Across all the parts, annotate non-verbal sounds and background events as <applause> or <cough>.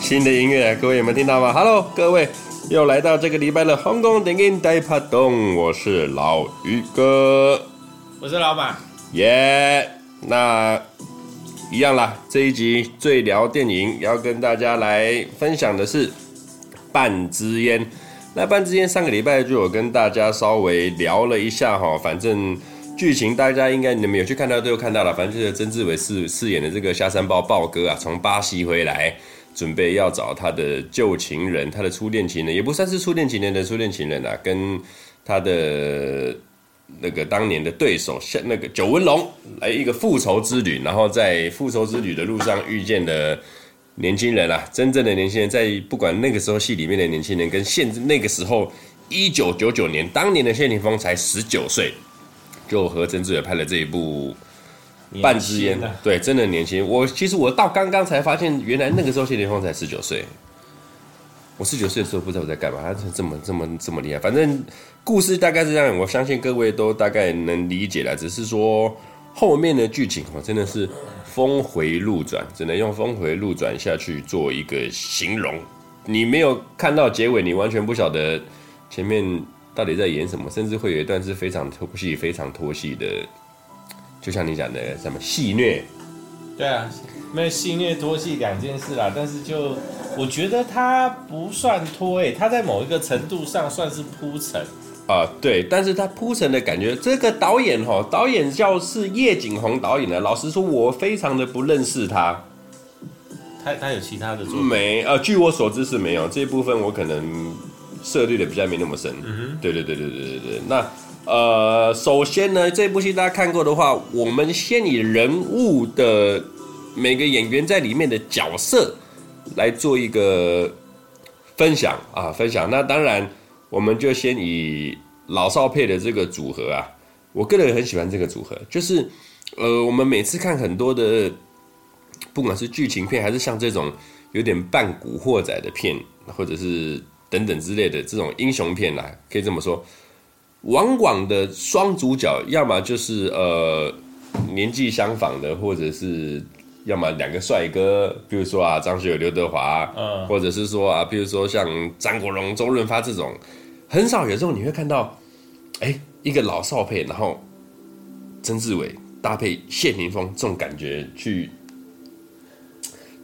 新的音乐，各位有没有听到吗？Hello，各位又来到这个礼拜的香港电影大趴洞，我是老于哥，我是老板，耶、yeah，那一样啦，这一集最聊电影要跟大家来分享的是《半支烟》。那《半支烟》上个礼拜就有跟大家稍微聊了一下哈，反正。剧情大家应该你们有去看到都有看到了，反正就是曾志伟饰饰演的这个下山豹豹哥啊，从巴西回来，准备要找他的旧情人，他的初恋情人，也不算是初恋情人的初恋情人啊，跟他的那个当年的对手像那个九纹龙来一个复仇之旅，然后在复仇之旅的路上遇见了年轻人啊，真正的年轻人，在不管那个时候戏里面的年轻人，跟现那个时候一九九九年当年的谢霆锋才十九岁。就和曾志伟拍了这一部《半支烟》，对，真的年轻。我其实我到刚刚才发现，原来那个时候谢霆锋才十九岁。我十九岁的时候不知道我在干嘛，他是这么这么这么厉害。反正故事大概是这样，我相信各位都大概能理解了。只是说后面的剧情哦，真的是峰回路转，只能用峰回路转下去做一个形容。你没有看到结尾，你完全不晓得前面。到底在演什么？甚至会有一段是非常拖戏、非常拖戏的，就像你讲的什么戏虐？对啊，没有戏虐拖戏两件事啦。但是就我觉得他不算拖诶，他在某一个程度上算是铺陈啊。对，但是他铺陈的感觉，这个导演哈，导演叫是叶锦鸿导演的。老实说，我非常的不认识他。他他有其他的作品没？呃，据我所知是没有这一部分，我可能。涉猎的比较没那么深，嗯，对对对对对对对。那呃，首先呢，这部戏大家看过的话，我们先以人物的每个演员在里面的角色来做一个分享啊，分享。那当然，我们就先以老少配的这个组合啊，我个人很喜欢这个组合，就是呃，我们每次看很多的，不管是剧情片，还是像这种有点半古惑仔的片，或者是。等等之类的这种英雄片啊，可以这么说，往往的双主角要么就是呃年纪相仿的，或者是要么两个帅哥，比如说啊张学友、刘德华，嗯，或者是说啊，比如说像张国荣、周润发这种，很少有时候你会看到，哎，一个老少配，然后曾志伟搭配谢霆锋这种感觉去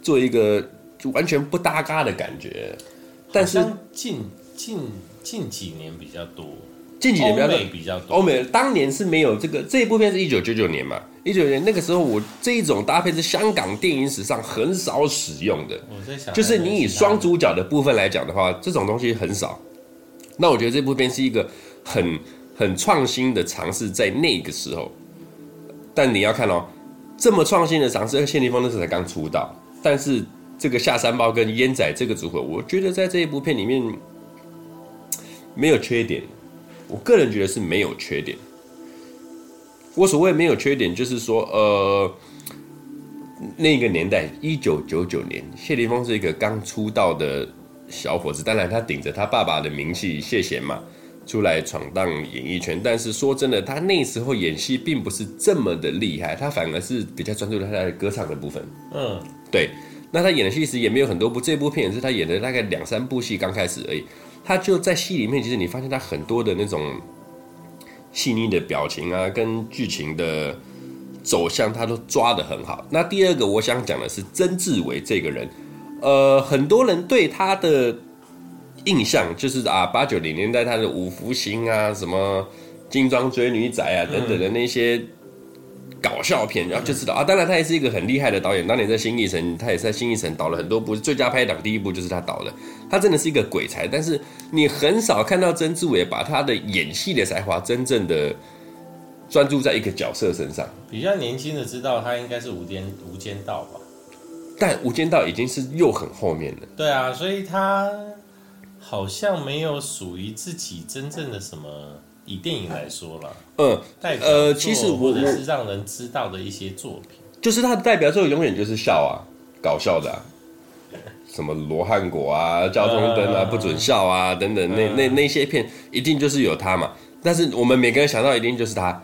做一个就完全不搭嘎的感觉。但是近近近几年比较多，近几年比较多，欧美比较多。欧美当年是没有这个，这一部片是一九九九年嘛，一九年那个时候，我这一种搭配是香港电影史上很少使用的。我在想，就是你以双主角的部分来讲的话，这种东西很少。那我觉得这部片是一个很很创新的尝试，在那个时候。但你要看哦，这么创新的尝试，谢霆锋那时候才刚出道，但是。这个下山包跟烟仔这个组合，我觉得在这一部片里面没有缺点。我个人觉得是没有缺点。我所谓没有缺点，就是说，呃，那个年代，一九九九年，谢霆锋是一个刚出道的小伙子。当然，他顶着他爸爸的名气，谢贤嘛，出来闯荡演艺圈。但是说真的，他那时候演戏并不是这么的厉害，他反而是比较专注在他的歌唱的部分。嗯，对。那他演的戏其实也没有很多部，这部片也是他演的大概两三部戏刚开始而已。他就在戏里面，其实你发现他很多的那种细腻的表情啊，跟剧情的走向，他都抓得很好。那第二个我想讲的是曾志伟这个人，呃，很多人对他的印象就是啊，八九零年代他的五福星啊，什么金装追女仔啊等等的那些。搞笑片，然后就知道啊。当然，他也是一个很厉害的导演。当年在新艺城，他也是在新艺城导了很多部最佳拍档，第一部就是他导的。他真的是一个鬼才，但是你很少看到曾志伟把他的演戏的才华真正的专注在一个角色身上。比较年轻的知道他应该是《无间无间道》吧？但《无间道》已经是又很后面了。对啊，所以他好像没有属于自己真正的什么。以电影来说了，嗯，呃，其实或者是让人知道的一些作品，就是他的代表作永远就是笑啊，搞笑的、啊，什么罗汉果啊、交通灯啊、不准笑啊等等，那那那些片一定就是有他嘛。但是我们每个人想到一定就是他。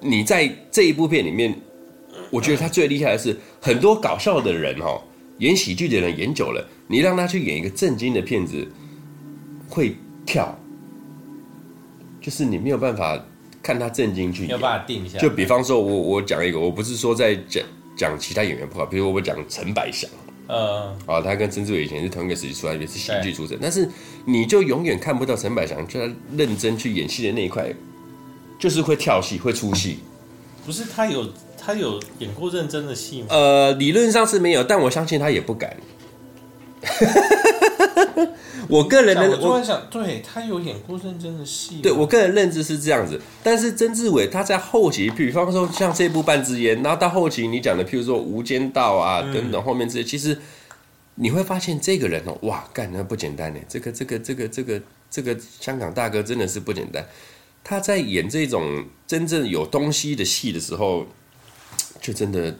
你在这一部片里面，我觉得他最厉害的是很多搞笑的人哦，演喜剧的人演久了，你让他去演一个正经的片子，会跳，就是你没有办法看他正经去演，没有办法定下。就比方说我，我我讲一个，我不是说在讲讲其他演员不好，比如我讲陈百祥，嗯，啊，他跟曾志伟以前是同一个时期出来，也是喜剧出身，但是你就永远看不到陈百祥就他认真去演戏的那一块，就是会跳戏，会出戏。不是他有。他有演过认真的戏吗？呃，理论上是没有，但我相信他也不敢。<laughs> 我个人的，我突然想，对他有演过认真的戏。对我个人认知是这样子，但是曾志伟他在后期，比方说像这部《半支烟》，然后到后期你讲的，譬如说《无间道》啊等等，后面这些，其实你会发现这个人哦，哇，干那不简单呢。这个这个这个这个这个香港大哥真的是不简单。他在演这种真正有东西的戏的时候。就真的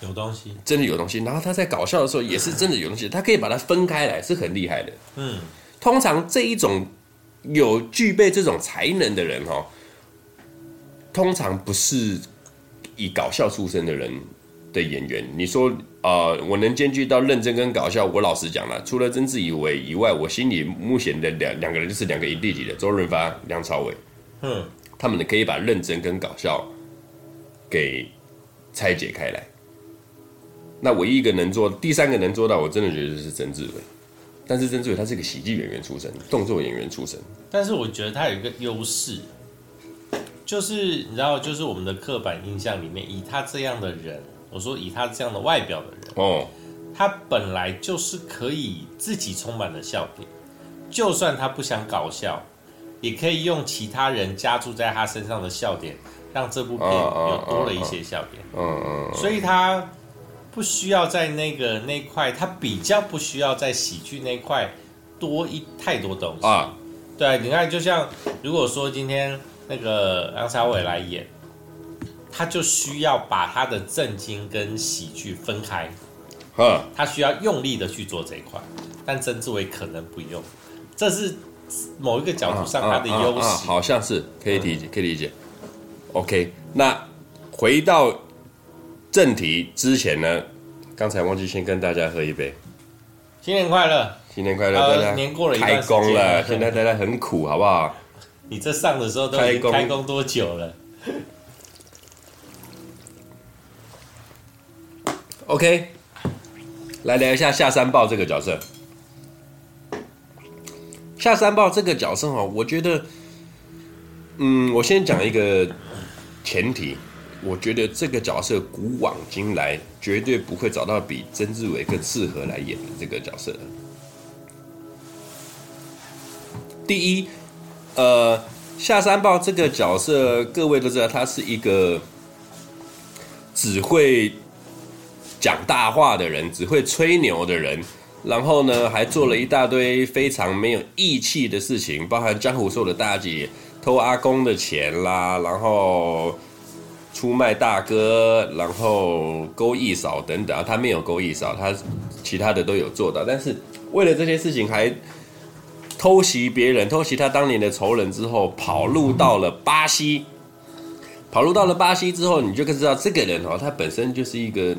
有东西，真的有东西。然后他在搞笑的时候也是真的有东西，他可以把它分开来，是很厉害的。嗯，通常这一种有具备这种才能的人哦，通常不是以搞笑出身的人的演员。你说啊、呃，我能兼具到认真跟搞笑，我老实讲了，除了曾志伟以外，我心里目前的两两个人就是两个影帝级的，周润发、梁朝伟。嗯，他们可以把认真跟搞笑。给拆解开来，那唯一一个能做，第三个能做到，我真的觉得是曾志伟。但是曾志伟他是一个喜剧演员出身，动作演员出身。但是我觉得他有一个优势，就是你知道，就是我们的刻板印象里面，以他这样的人，我说以他这样的外表的人，哦，他本来就是可以自己充满了笑点，就算他不想搞笑，也可以用其他人加注在他身上的笑点。让这部片有多了一些笑点，嗯嗯，所以他不需要在那个那块，他比较不需要在喜剧那块多一太多东西。啊。对，你看，就像如果说今天那个梁朝伟来演，他就需要把他的正经跟喜剧分开，他需要用力的去做这一块，但曾志伟可能不用，这是某一个角度上他的优势，好像是可以理解，可以理解。OK，那回到正题之前呢，刚才忘记先跟大家喝一杯，新年快乐，新年快乐，大家年过了开工了，<laughs> 现在大家很苦，好不好？你这上的时候都已经开工多久了？OK，来聊一下下山豹这个角色。下山豹这个角色哦，我觉得，嗯，我先讲一个。前提，我觉得这个角色古往今来绝对不会找到比曾志伟更适合来演的这个角色。第一，呃，下山豹这个角色，各位都知道，他是一个只会讲大话的人，只会吹牛的人，然后呢，还做了一大堆非常没有义气的事情，包含江湖术的大姐。偷阿公的钱啦，然后出卖大哥，然后勾一嫂等等啊，他没有勾一嫂，他其他的都有做到，但是为了这些事情还偷袭别人，偷袭他当年的仇人之后，跑路到了巴西，跑路到了巴西之后，你就可知道这个人哦，他本身就是一个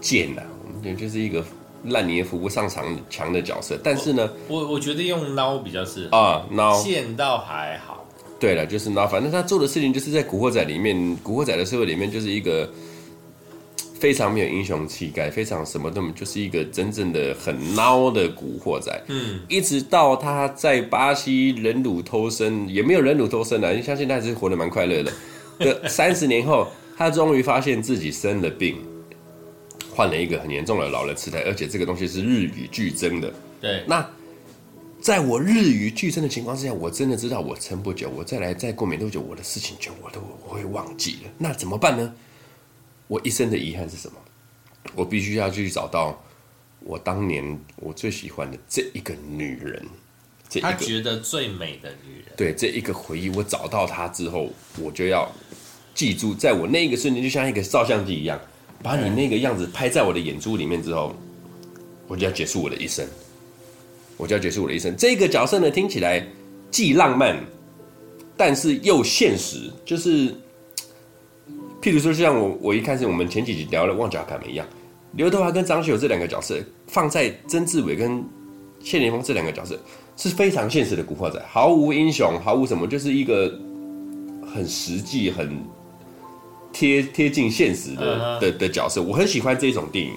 贱呐，我们讲就是一个。烂泥扶不上墙墙的角色，但是呢，我我觉得用孬比较适合啊，孬贱倒还好。对了，就是那，反正他做的事情就是在古惑仔里面，古惑仔的社会里面就是一个非常没有英雄气概，非常什么都没，就是一个真正的很孬的古惑仔。嗯，一直到他在巴西忍辱偷生，也没有忍辱偷生了，因为相信他还是活得蛮快乐的。这 <laughs> 三十年后，他终于发现自己生了病。患了一个很严重的老人痴呆，而且这个东西是日与俱增的。对，那在我日与俱增的情况之下，我真的知道我撑不久，我再来再过没多久，我的事情就我都我会忘记了。那怎么办呢？我一生的遗憾是什么？我必须要去找到我当年我最喜欢的这一个女人，这一个他觉得最美的女人。对，这一个回忆，我找到她之后，我就要记住，在我那一个瞬间，就像一个照相机一样。把你那个样子拍在我的眼珠里面之后，我就要结束我的一生，我就要结束我的一生。这个角色呢，听起来既浪漫，但是又现实。就是，譬如说，就像我我一开始我们前几集聊了《旺角卡门》一样，刘德华跟张学友这两个角色放在曾志伟跟谢霆锋这两个角色是非常现实的古惑仔，毫无英雄，毫无什么，就是一个很实际、很贴贴近现实的、uh huh. 的的角色。我很喜欢这种电影。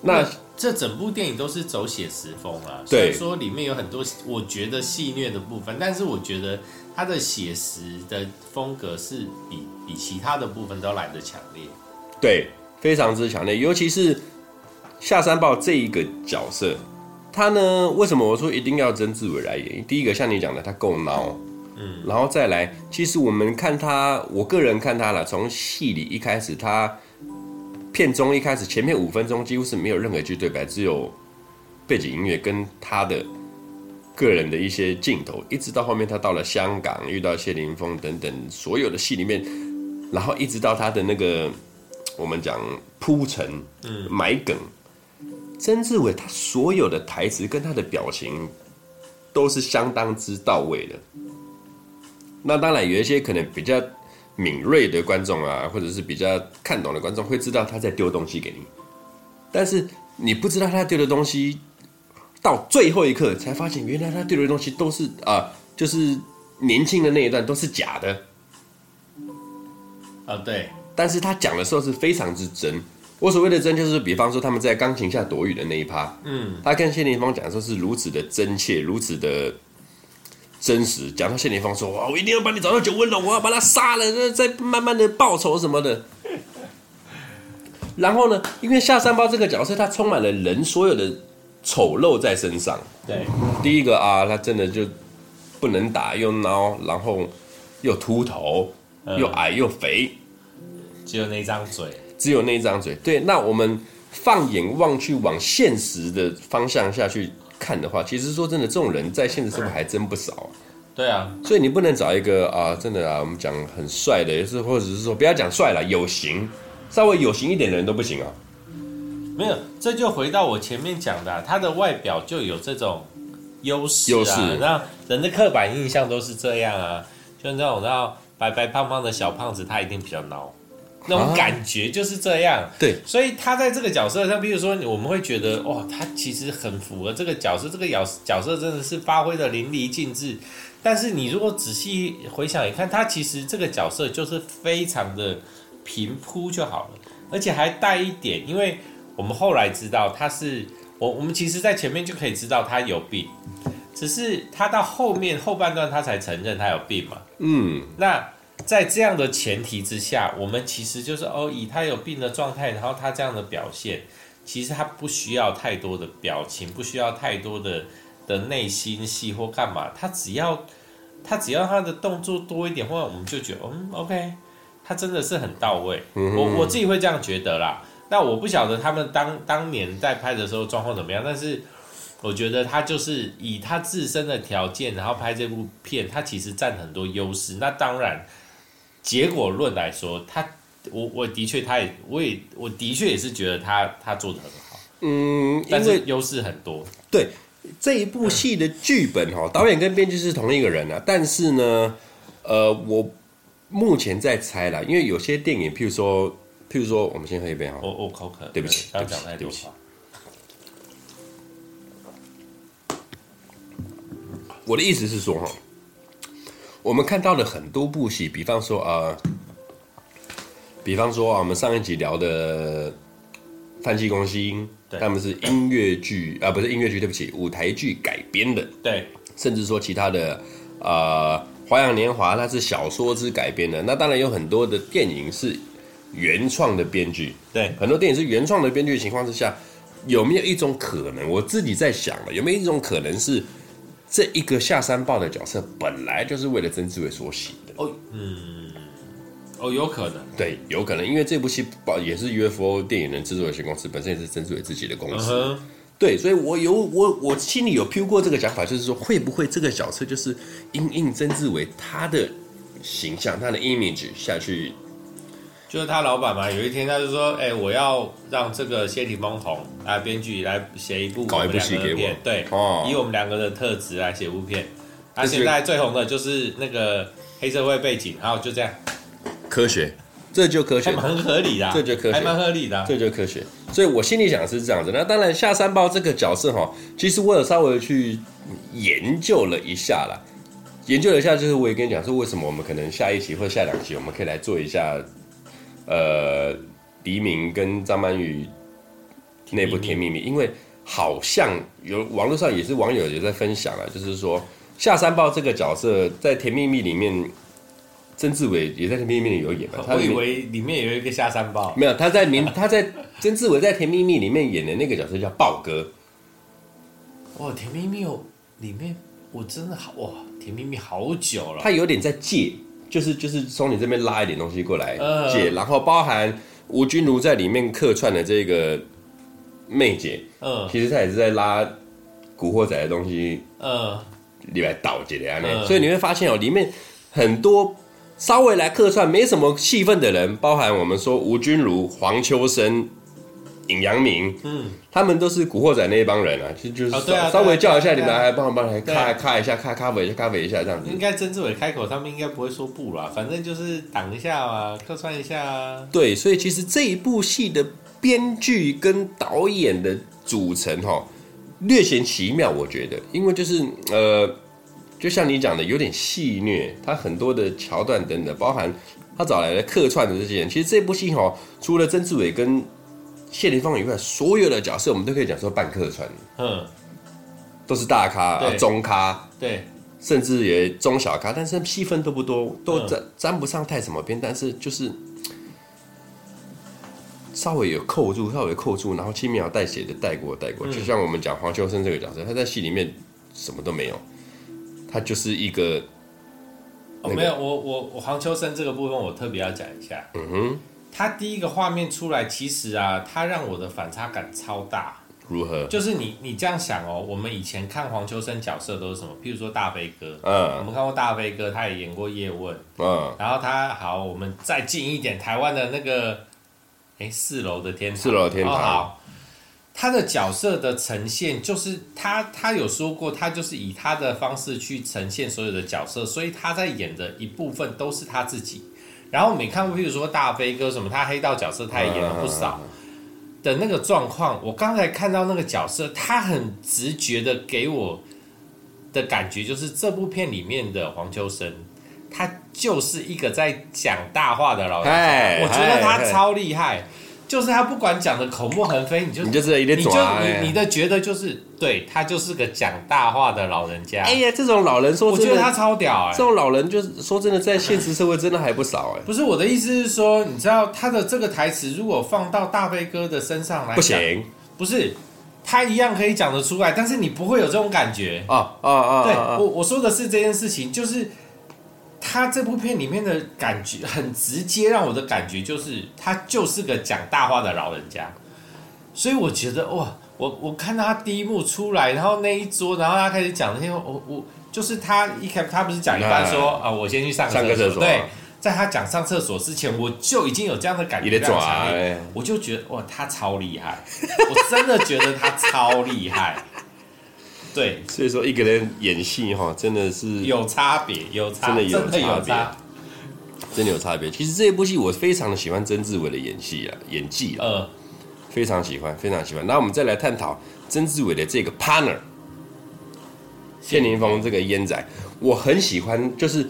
那这整部电影都是走写实风啊，对，所以说里面有很多我觉得戏虐的部分，但是我觉得它的写实的风格是比比其他的部分都来得强烈，对，非常之强烈。尤其是下山豹这一个角色，他呢，为什么我说一定要曾志伟来演？第一个像你讲的，他够孬，嗯，然后再来，其实我们看他，我个人看他了，从戏里一开始他。片中一开始前面五分钟几乎是没有任何一句对白，只有背景音乐跟他的个人的一些镜头，一直到后面他到了香港遇到谢霆锋等等所有的戏里面，然后一直到他的那个我们讲铺陈、嗯埋梗，曾志伟他所有的台词跟他的表情都是相当之到位的。那当然有一些可能比较。敏锐的观众啊，或者是比较看懂的观众，会知道他在丢东西给你，但是你不知道他丢的东西，到最后一刻才发现，原来他丢的东西都是啊、呃，就是年轻的那一段都是假的。啊，对。但是他讲的时候是非常之真。我所谓的真，就是比方说他们在钢琴下躲雨的那一趴，嗯，他跟谢霆锋讲的时候是如此的真切，如此的。真实讲到谢霆锋说：“哇，我一定要把你找到九纹龙，我要把他杀了，再慢慢的报仇什么的。<laughs> ”然后呢，因为下三包这个角色，他充满了人所有的丑陋在身上。对，第一个啊，他真的就不能打，又孬，然后又秃头，又矮又肥，只有那张嘴，只有那张嘴。对，那我们放眼望去，往现实的方向下去。看的话，其实说真的，这种人在现实生活还真不少啊。对啊，所以你不能找一个啊，真的啊，我们讲很帅的，也是或者是说不要讲帅了，有型，稍微有型一点的人都不行啊。没有，这就回到我前面讲的啊，他的外表就有这种优势啊。优势。那人的刻板印象都是这样啊，就那种然后白白胖胖的小胖子，他一定比较孬。那种感觉就是这样，对，所以他在这个角色上，比如说我们会觉得，哇，他其实很符合这个角色，这个角角色真的是发挥的淋漓尽致。但是你如果仔细回想一看，他其实这个角色就是非常的平铺就好了，而且还带一点，因为我们后来知道他是我，我们其实在前面就可以知道他有病，只是他到后面后半段他才承认他有病嘛，嗯，那。在这样的前提之下，我们其实就是哦，以他有病的状态，然后他这样的表现，其实他不需要太多的表情，不需要太多的的内心戏或干嘛，他只要他只要他的动作多一点，或者我们就觉得嗯，OK，他真的是很到位。我我自己会这样觉得啦。那我不晓得他们当当年在拍的时候状况怎么样，但是我觉得他就是以他自身的条件，然后拍这部片，他其实占很多优势。那当然。结果论来说，他我我的确，他也我也我的确也是觉得他他做的很好，嗯，但是优势很多。对这一部戏的剧本哈，导演跟编剧是同一个人啊，但是呢，呃，我目前在猜啦，因为有些电影，譬如说，譬如说，我们先喝一杯哈，我我口渴，对不起，不要讲太多话，对不起。我的意思是说哈。我们看到了很多部戏，比方说啊、呃，比方说啊，我们上一集聊的《范气攻心》，对，他们是音乐剧啊，不是音乐剧，对不起，舞台剧改编的，对，甚至说其他的啊，呃《花样年华》它是小说之改编的，那当然有很多的电影是原创的编剧，对，很多电影是原创的编剧的情况之下，有没有一种可能？我自己在想了，有没有一种可能是？这一个下山豹的角色本来就是为了曾志伟所写的。哦，嗯，哦，有可能，对，有可能，因为这部戏也是 UFO 电影人制作有限公司，本身也是曾志伟自己的公司，嗯、对，所以我有我我心里有 Q 过这个讲法，就是说会不会这个角色就是因应曾志伟他的形象、他的 image 下去。就是他老板嘛，有一天他就说：“哎、欸，我要让这个谢霆锋红啊，编剧来写一部我们两个的片，对，哦、以我们两个的特质来写部片。他、啊、现在最红的就是那个黑社会背景，然后就这样，科学，这就科学，蛮合理的，这就科学，还蛮合理的，这就科学。所以我心里想是这样子。那当然，下三包这个角色哈，其实我有稍微去研究了一下啦。研究了一下，就是我也跟你讲说，为什么我们可能下一期或下两期，我们可以来做一下，呃，黎明跟张曼玉那部《甜蜜蜜》，因为好像有网络上也是网友也在分享了，就是说下山豹这个角色在《甜蜜蜜》里面。曾志伟也在《甜蜜蜜》里有演嘛？我以为里面有一个下山豹。没有，他在名他在曾志伟在《甜蜜蜜》里面演的那个角色叫豹哥。哇，《甜蜜蜜》里面我真的好哇，《甜蜜蜜》好久了。他有点在借，就是就是从你这边拉一点东西过来借，呃、然后包含吴君如在里面客串的这个妹姐，嗯、呃，其实她也是在拉古惑仔的东西，嗯、呃，里来倒进来的，所以你会发现哦，里面很多。稍微来客串没什么戏份的人，包含我们说吴君如、黄秋生、尹阳明，嗯，他们都是古惑仔那一帮人啊，其实就是稍微叫一下你们，来帮我帮来咔咔一下，咔咖啡一下，咖啡一下这样子。应该曾志伟开口，他们应该不会说不啦，反正就是挡一下嘛，客串一下啊。对，所以其实这一部戏的编剧跟导演的组成哈，略显奇妙，我觉得，因为就是呃。就像你讲的，有点戏虐，他很多的桥段等等，包含他找来的客串的这些人。其实这部戏哈，除了曾志伟跟谢霆锋以外，所有的角色我们都可以讲说半客串，嗯，都是大咖、对中咖，对，甚至也中小咖，但是戏份都不多，都沾沾不上太什么边，但是就是稍微有扣住，稍微扣住，然后轻描淡写的带过带过。就像我们讲黄秋生这个角色，他在戏里面什么都没有。他就是一个，哦，没有，我我我黄秋生这个部分我特别要讲一下。嗯哼，他第一个画面出来，其实啊，他让我的反差感超大。如何？就是你你这样想哦，我们以前看黄秋生角色都是什么？譬如说大飞哥，嗯，我们看过大飞哥，他也演过叶问，嗯，然后他好，我们再近一点，台湾的那个，哎，四楼的天堂，四楼的天堂，哦，好。他的角色的呈现，就是他他有说过，他就是以他的方式去呈现所有的角色，所以他在演的一部分都是他自己。然后我们看过，譬如说大飞哥什么，他黑道角色他也演了不少的那个状况。我刚才看到那个角色，他很直觉的给我的感觉，就是这部片里面的黄秋生，他就是一个在讲大话的老人家。我觉得他超厉害。就是他不管讲的口沫横飞，你就你就是你就你你的觉得就是对他就是个讲大话的老人家。哎呀，这种老人说，我觉得他超屌哎。这种老人就是说真的，在现实社会真的还不少哎。不是我的意思是说，你知道他的这个台词如果放到大飞哥的身上来，不行，不是他一样可以讲得出来，但是你不会有这种感觉啊啊啊！对我我说的是这件事情，就是。他这部片里面的感觉很直接，让我的感觉就是他就是个讲大话的老人家，所以我觉得哇，我我看到他第一幕出来，然后那一桌，然后他开始讲那些，我我就是他一开他不是讲一半说啊，我先去上个厕所，所。对，在他讲上厕所之前，我就已经有这样的感觉，我就觉得哇，他超厉害，我真的觉得他超厉害。对，所以说一个人演戏哈，真的是有差别，有差，真的有差别，真的有差别。其实这一部戏我非常的喜欢曾志伟的演戏啊，演技啊，呃，非常喜欢，非常喜欢。那我们再来探讨曾志伟的这个 partner，谢霆锋这个烟仔，我很喜欢，就是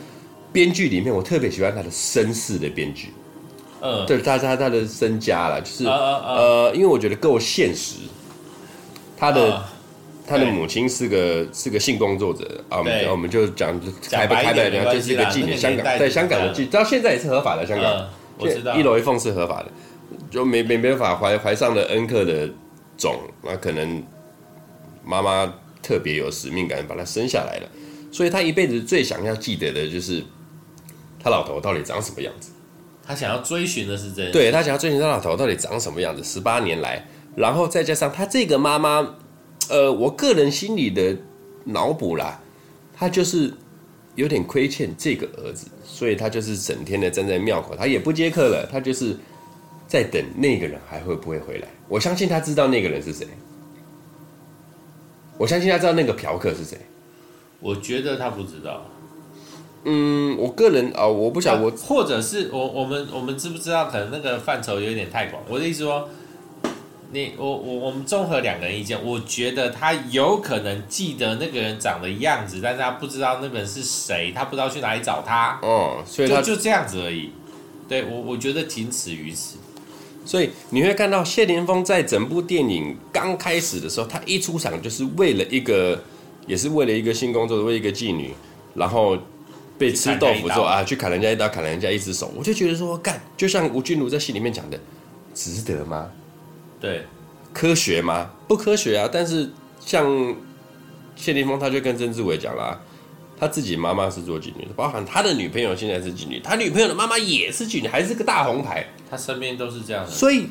编剧里面我特别喜欢他的绅士的编剧，嗯，对，他他他的身家了，就是呃，因为我觉得够现实，他的。呃他的母亲是个是个性工作者啊，我们我们就讲开不开的，然后就是一个妓女，香港在香港的妓，到现在也是合法的，香港，我知道。一楼一凤是合法的，就没没没办法怀怀上了恩客的种，那可能妈妈特别有使命感，把他生下来了，所以他一辈子最想要记得的就是他老头到底长什么样子，他想要追寻的是这，对他想要追寻他老头到底长什么样子，十八年来，然后再加上他这个妈妈。呃，我个人心里的脑补啦，他就是有点亏欠这个儿子，所以他就是整天的站在庙口，他也不接客了，他就是在等那个人还会不会回来。我相信他知道那个人是谁，我相信他知道那个嫖客是谁。我觉得他不知道，嗯，我个人啊、哦，我不想我，或者是我我们我们知不知道？可能那个范畴有点太广。我的意思说，你我我我们综合两个人意见，我觉得他有可能记得那个人长的样子，但是他不知道那个人是谁，他不知道去哪里找他。哦，所以他就就这样子而已。对我我觉得仅此于此。所以你会看到谢霆锋在整部电影刚开始的时候，他一出场就是为了一个，也是为了一个新工作者，为一个妓女，然后。被吃豆腐之后啊，去砍人家一刀，砍人家一只手，我就觉得说，干，就像吴君如在戏里面讲的，值得吗？对，科学吗？不科学啊！但是像谢霆锋，他就跟曾志伟讲啦，他自己妈妈是做妓女的，包含他的女朋友现在是妓女，他女朋友的妈妈也是妓女，还是个大红牌，他身边都是这样的。所以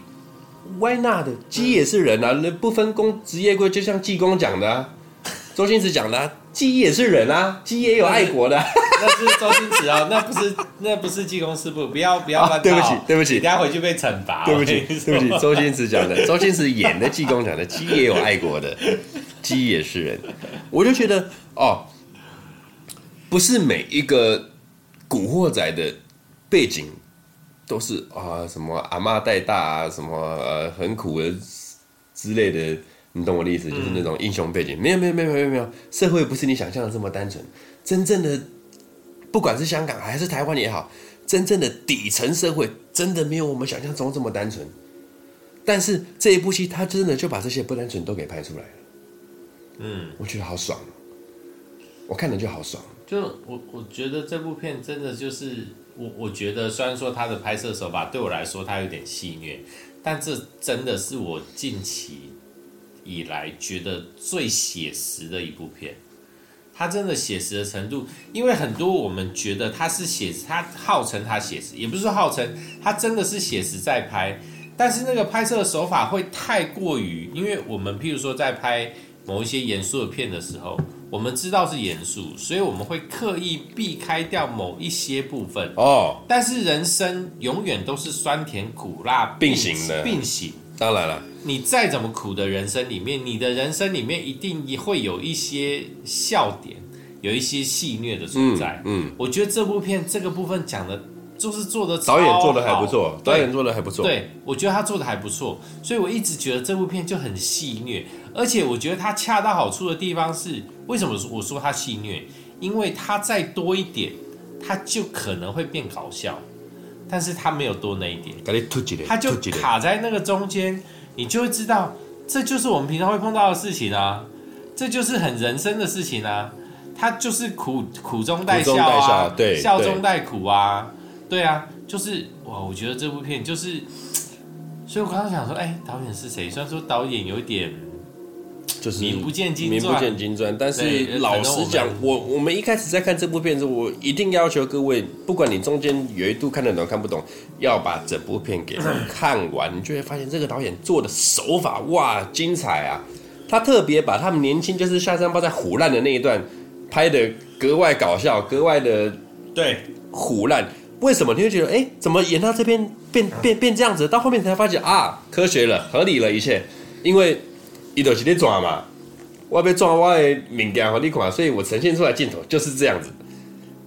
，Why not？鸡也是人啊，那、嗯、不分工职业规，就像济公讲的、啊，周星驰讲的、啊，鸡也是人啊，鸡也有爱国的、啊。<laughs> 那是周星驰啊，那不是那不是济公师傅，不要不要乱、啊、对不起对不起，等下回去被惩罚。对不起对不起，周星驰讲的，周星驰演的济公讲的，鸡也有爱国的，鸡也是人。我就觉得哦，不是每一个古惑仔的背景都是啊什么阿妈带大啊，什么呃很苦的之类的，你懂我的意思？就是那种英雄背景，没有没有没有没有没有，社会不是你想象的这么单纯，真正的。不管是香港还是台湾也好，真正的底层社会真的没有我们想象中这么单纯。但是这一部戏，他真的就把这些不单纯都给拍出来了。嗯，我觉得好爽，我看着就好爽。就我我觉得这部片真的就是我我觉得虽然说他的拍摄手法对我来说他有点戏虐，但这真的是我近期以来觉得最写实的一部片。它真的写实的程度，因为很多我们觉得它是写实，他号称它写实，也不是说号称，它真的是写实在拍，但是那个拍摄的手法会太过于，因为我们譬如说在拍某一些严肃的片的时候，我们知道是严肃，所以我们会刻意避开掉某一些部分哦。但是人生永远都是酸甜苦辣并行的，并行。当然了，你再怎么苦的人生里面，你的人生里面一定也会有一些笑点，有一些戏谑的存在。嗯，嗯，我觉得这部片这个部分讲的，就是做的导演做的还不错，导演做的还不错。对，我觉得他做的还不错，所以我一直觉得这部片就很戏谑，而且我觉得他恰到好处的地方是，为什么我说他戏谑？因为他再多一点，他就可能会变搞笑。但是他没有多那一点，他就卡在那个中间，你就会知道，这就是我们平常会碰到的事情啊，这就是很人生的事情啊，他就是苦苦中带笑啊，对，笑中带苦啊，对啊，就是哇，我觉得这部片就是，所以我刚刚想说，哎，导演是谁？虽然说导演有一点。就是名不见经传，名不见经传。但是老实讲，我我们一开始在看这部片子，我一定要求各位，不管你中间有一度看得懂看不懂，要把整部片给看完，你就会发现这个导演做的手法哇精彩啊！他特别把他们年轻就是下山包在虎烂的那一段拍的格外搞笑，格外的对虎烂。为什么你会觉得哎，怎么演到这边变变变，变这样子？到后面才发现啊，科学了，合理了一切，因为。伊就是咧抓嘛，我要抓我的物件和你看，所以我呈现出来镜头就是这样子。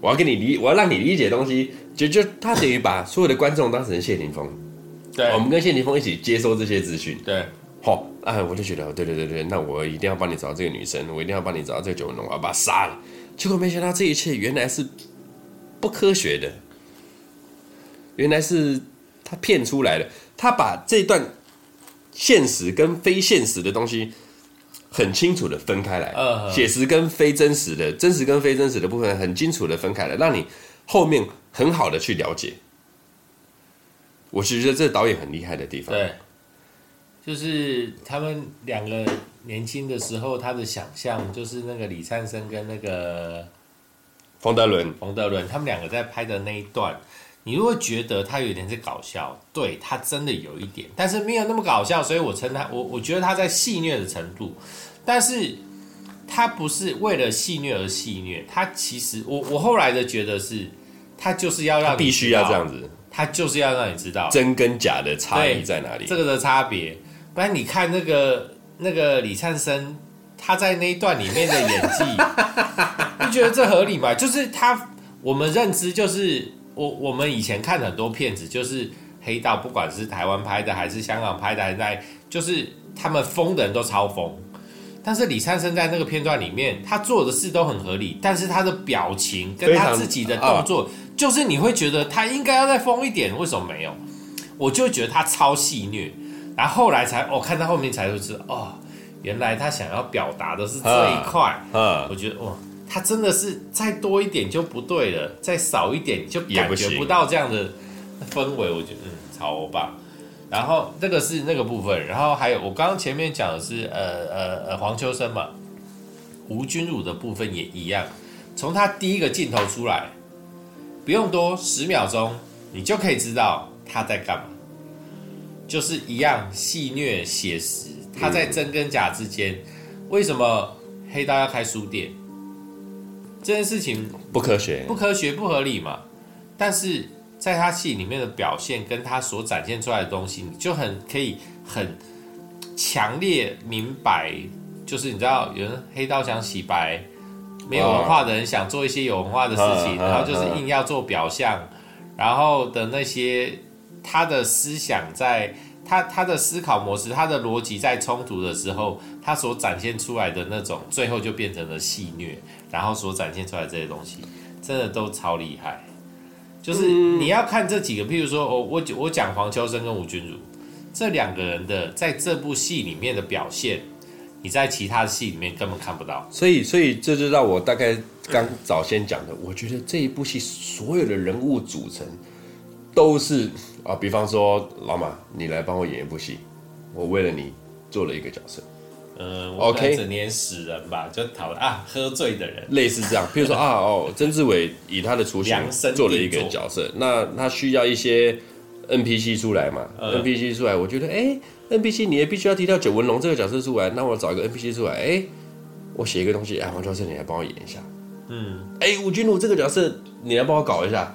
我要跟你理，我要让你理解东西，就就他等于把所有的观众当成谢霆锋，<laughs> 对，我们跟谢霆锋一起接收这些资讯，对，好，哎，我就觉得，对对对对，那我一定要帮你找到这个女生，我一定要帮你找到这个九文龙，我要把她杀了。结果没想到这一切原来是不科学的，原来是他骗出来的，他把这段。现实跟非现实的东西很清楚的分开来，写实跟非真实的，真实跟非真实的部分很清楚的分开来，让你后面很好的去了解。我是觉得这导演很厉害的地方。对，就是他们两个年轻的时候，他的想象就是那个李灿森跟那个冯德伦，冯德伦他们两个在拍的那一段。你如果觉得他有点是搞笑，对，他真的有一点，但是没有那么搞笑，所以我称他，我我觉得他在戏虐的程度，但是他不是为了戏虐而戏虐，他其实我我后来的觉得是，他就是要让你必须要这样子，他就是要让你知道真跟假的差异在哪里，这个的差别，不然你看那个那个李灿森他在那一段里面的演技，<laughs> 你觉得这合理吗？就是他。我们认知就是我我们以前看很多片子，就是黑道，不管是台湾拍的还是香港拍的，还在就是他们疯的人都超疯。但是李灿森在那个片段里面，他做的事都很合理，但是他的表情跟他自己的动作，就是你会觉得他应该要再疯一点，为什么没有？我就觉得他超戏虐，然后后来才哦，看到后面才会知道哦，原来他想要表达的是这一块。嗯，我觉得哦，他真的是再多一点就不对了，再少一点就感觉不到这样的氛围。我觉得嗯，超棒。然后这个是那个部分，然后还有我刚刚前面讲的是呃呃呃黄秋生嘛，吴君如的部分也一样，从他第一个镜头出来，不用多十秒钟，你就可以知道他在干嘛，就是一样戏虐写实，他在真跟假之间，为什么黑道要开书店？这件事情不科学，不科学，不合理嘛，但是。在他戏里面的表现，跟他所展现出来的东西，你就很可以很强烈明白，就是你知道，有人黑道想洗白，没有文化的人想做一些有文化的事情，<laughs> 然后就是硬要做表象，然后的那些他的思想在他他的思考模式，他的逻辑在冲突的时候，他所展现出来的那种，最后就变成了戏虐，然后所展现出来这些东西，真的都超厉害。就是你要看这几个，譬如说，我我我讲黄秋生跟吴君如这两个人的在这部戏里面的表现，你在其他的戏里面根本看不到。所以，所以这就让我大概刚早先讲的，我觉得这一部戏所有的人物组成都是啊，比方说老马，你来帮我演一部戏，我为了你做了一个角色。嗯，OK，整年死人吧，就讨啊，喝醉的人，类似这样。譬如说 <laughs> 啊，哦，曾志伟以他的雏形做了一个角色，那他需要一些 NPC 出来嘛、嗯、？NPC 出来，我觉得，哎、欸、，NPC 你也必须要提到九纹龙这个角色出来，那我找一个 NPC 出来，哎、欸，我写一个东西，哎，黄教授你来帮我演一下，嗯，哎、欸，吴君如这个角色你来帮我搞一下，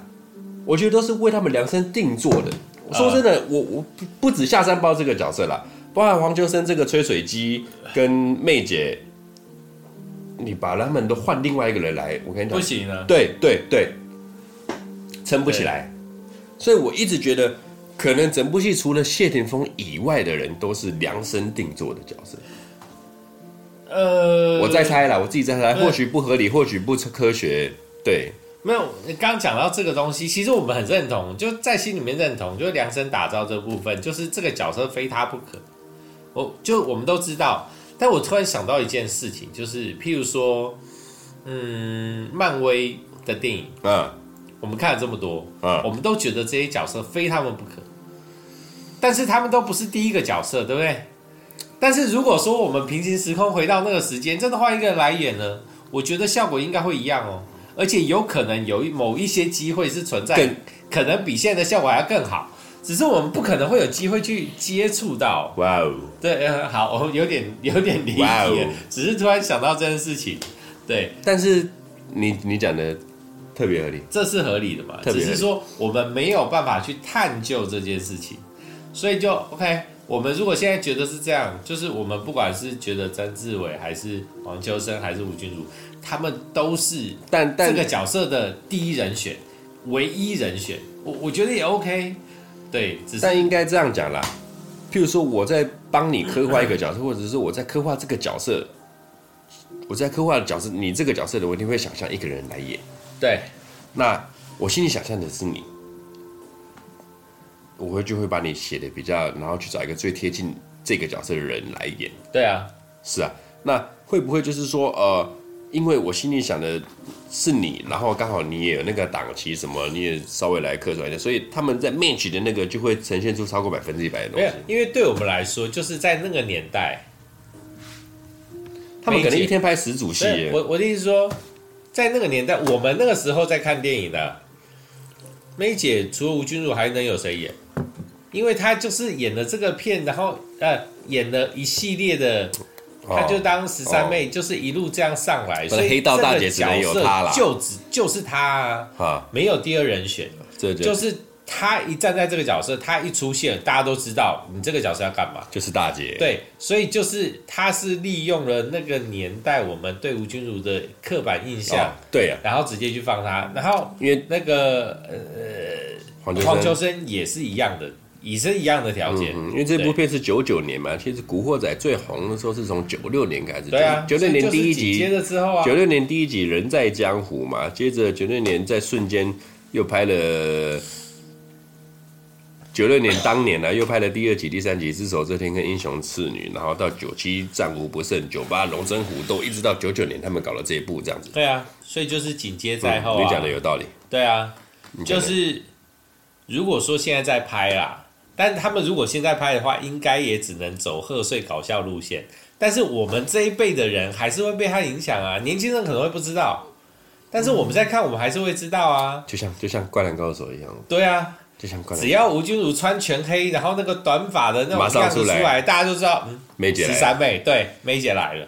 我觉得都是为他们量身定做的。说真的，我我不不止下山包这个角色啦。包含黄秋生这个吹水机跟媚姐，你把他们都换另外一个人来，我跟你讲不行啊！对对对，撑不起来。所以我一直觉得，可能整部戏除了谢霆锋以外的人都是量身定做的角色。呃，我再猜啦，我自己再猜，或许不合理，或许不科学。对，没有。你刚刚讲到这个东西，其实我们很认同，就在心里面认同，就是量身打造这部分，就是这个角色非他不可。我就我们都知道，但我突然想到一件事情，就是譬如说，嗯，漫威的电影，嗯，我们看了这么多，嗯，我们都觉得这些角色非他们不可，但是他们都不是第一个角色，对不对？但是如果说我们平行时空回到那个时间，真的换一个人来演呢，我觉得效果应该会一样哦，而且有可能有某一些机会是存在，可能比现在的效果还要更好。只是我们不可能会有机会去接触到。哇哦，对，好，我有点有点理解。Wow 只是突然想到这件事情，对。但是你你讲的特别合理，这是合理的嘛？只是说我们没有办法去探究这件事情，所以就 OK。我们如果现在觉得是这样，就是我们不管是觉得曾志伟还是黄秋生还是吴君如，他们都是但但这个角色的第一人选，唯一人选。我我觉得也 OK。对，只但应该这样讲啦。譬如说，我在帮你刻画一个角色，或者是我在刻画这个角色，我在刻画的角色，你这个角色的，我一定会想象一个人来演。对，那我心里想象的是你，我会就会把你写的比较，然后去找一个最贴近这个角色的人来演。对啊，是啊，那会不会就是说，呃？因为我心里想的是你，然后刚好你也有那个档期什么，你也稍微来客串一下，所以他们在 match 的那个就会呈现出超过百分之一百的东西。因为对我们来说，就是在那个年代，他们可能一天拍十组戏。我我的意思说，在那个年代，我们那个时候在看电影的，梅姐除了吴君如还能有谁演？因为他就是演了这个片，然后呃，演了一系列的。他就当十三妹，就是一路这样上来，所以黑道大姐只能有她了，就只就是她啊，没有第二人选，就是他一站在这个角色，他一出现，大家都知道你这个角色要干嘛，就是大姐。对，所以就是他是利用了那个年代我们对吴君如的刻板印象，哦、对啊，然后直接去放他，然后因为那个呃黄秋生也是一样的。也是一样的条件，嗯，因为这部片是九九年嘛，其实《古惑仔》最红的时候是从九六年开始，对啊，九六年第一集，接着之后啊，九六年第一集《人在江湖》嘛，接着九六年在瞬间又拍了九六年当年呢，啊，又拍了第二集、第三集《只手遮天》跟《英雄次女》，然后到九七战无不胜，九八龙争虎斗，一直到九九年他们搞了这一部这样子。对啊，所以就是紧接在后，啊嗯，你讲的有道理。对啊，就是如果说现在在拍啦。但他们如果现在拍的话，应该也只能走贺岁搞笑路线。但是我们这一辈的人还是会被他影响啊，年轻人可能会不知道，但是我们在看，我们还是会知道啊。就像就像《灌篮高手》一样。对啊，就像灌篮。只要吴君如穿全黑，然后那个短发的那种样子出来，大家就知道，嗯，梅姐，十三妹，对，梅姐来了，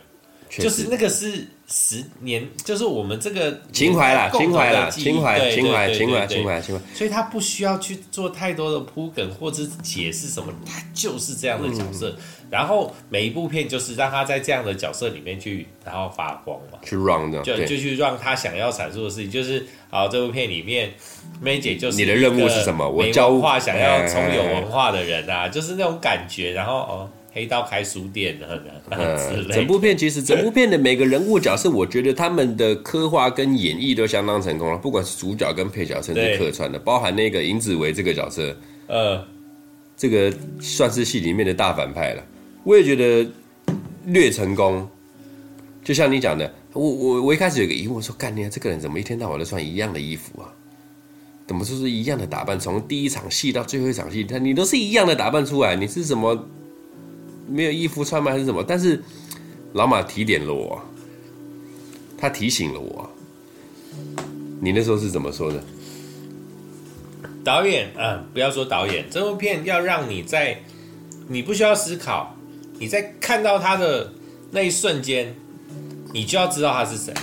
就是那个是。十年就是我们这个情怀啦，情怀啦，情怀，情怀，情怀，情怀，情怀。所以他不需要去做太多的铺梗或者解释什么，他就是这样的角色。嗯、然后每一部片就是让他在这样的角色里面去，然后发光嘛，去 run 的，就就去让他想要阐述的事情，就是好，这部片里面梅姐就是你的任务是什么？我教化想要从有文化的人啊，就是那种感觉。然后哦。黑道开书店的，<laughs> 嗯，整部片其实整部片的每个人物角色，我觉得他们的刻画跟演绎都相当成功了，不管是主角跟配角，甚至客串的，包含那个尹子维这个角色，呃，这个算是戏里面的大反派了，我也觉得略成功。就像你讲的，我我我一开始有个疑问，说干你这个人怎么一天到晚都穿一样的衣服啊？怎么就是一样的打扮？从第一场戏到最后一场戏，他你都是一样的打扮出来，你是什么？没有衣服穿吗？还是什么？但是老马提点了我，他提醒了我。你那时候是怎么说的？导演，嗯，不要说导演，这部片要让你在你不需要思考，你在看到他的那一瞬间，你就要知道他是谁。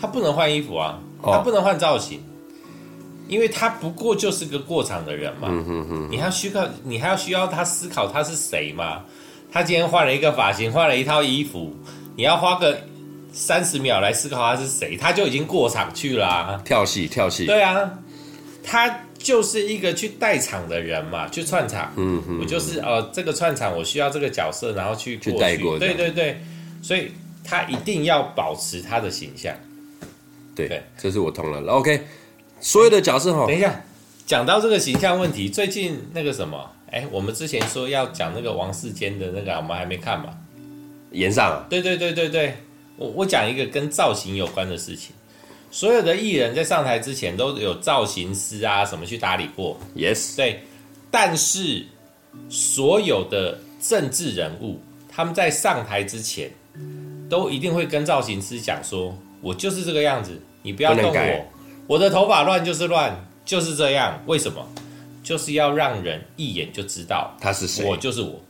他不能换衣服啊，他不能换造型，因为他不过就是个过场的人嘛。嗯哼哼，你还需要你还要需要他思考他是谁吗？他今天换了一个发型，换了一套衣服，你要花个三十秒来思考他是谁，他就已经过场去了啊。跳戏，跳戏。对啊，他就是一个去带场的人嘛，去串场。嗯嗯。我就是呃，这个串场我需要这个角色，然后去过去。去带过。对对对，所以他一定要保持他的形象。对，对这是我通了。OK，所有的角色哈。等一下，讲到这个形象问题，最近那个什么？哎，我们之前说要讲那个王世坚的那个，我们还没看嘛？延上，对对对对对，我我讲一个跟造型有关的事情。所有的艺人在上台之前都有造型师啊什么去打理过，yes，对。但是所有的政治人物，他们在上台之前都一定会跟造型师讲说：“我就是这个样子，你不要动我，我的头发乱就是乱，就是这样。”为什么？就是要让人一眼就知道他是谁，我就是我。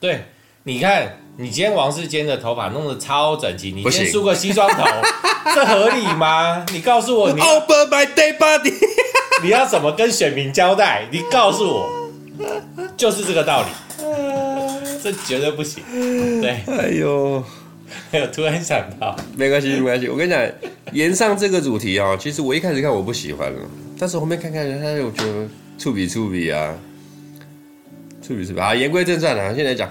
对，你看，你今天王世坚的头发弄得超整齐，你今天梳个西装头，<laughs> 这合理吗？你告诉我，你 Over my day body，<laughs> 你要怎么跟选民交代？你告诉我，就是这个道理，这绝对不行。对，哎呦，哎呦，突然想到，没关系，没关系。我跟你讲，延上这个主题啊，其实我一开始看我不喜欢了，但是后面看看，他我觉得。触笔触笔啊，触笔触笔啊！言归正传了，现在讲，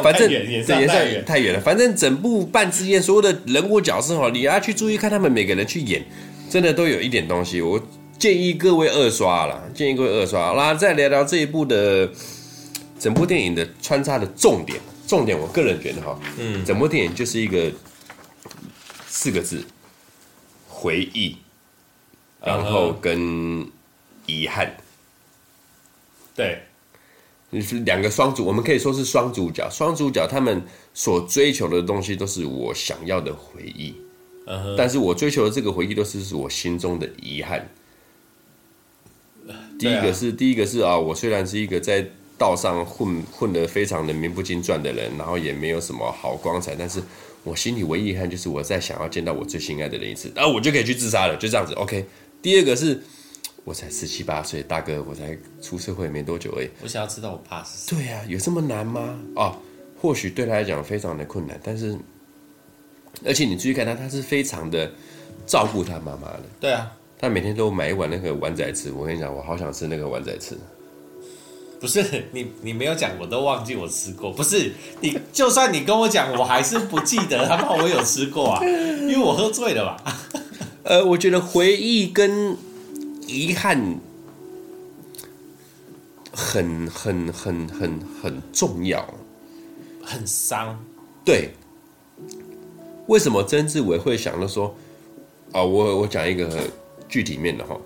反正太远，太远太远了。反正整部半之宴所有的人物角色哈，你要去注意看他们每个人去演，真的都有一点东西。我建议各位二刷了，建议各位二刷。那再聊聊这一部的整部电影的穿插的重点，重点我个人觉得哈，嗯，整部电影就是一个四个字：回忆，然后跟遗憾。对，你是两个双主，我们可以说是双主角。双主角他们所追求的东西都是我想要的回忆，uh-huh. 但是我追求的这个回忆都是我心中的遗憾。第一个是、啊、第一个是啊，我虽然是一个在道上混混得非常的名不经传的人，然后也没有什么好光彩，但是我心里唯一遗憾就是我在想要见到我最心爱的人一次，然后我就可以去自杀了，就这样子。OK。第二个是。我才十七八岁，大哥，我才出社会没多久哎。我想要知道我爸是谁。对啊，有这么难吗？哦，或许对他来讲非常的困难，但是，而且你注意看他，他是非常的照顾他妈妈的。对啊，他每天都买一碗那个碗仔吃。我跟你讲，我好想吃那个碗仔吃。不是你，你没有讲，我都忘记我吃过。不是你，就算你跟我讲，我还是不记得他怕我有吃过啊，因为我喝醉了吧。<laughs> 呃，我觉得回忆跟遗憾很很很很很重要，很伤。对，为什么曾志伟会想到说，啊、哦，我我讲一个具体面的哈，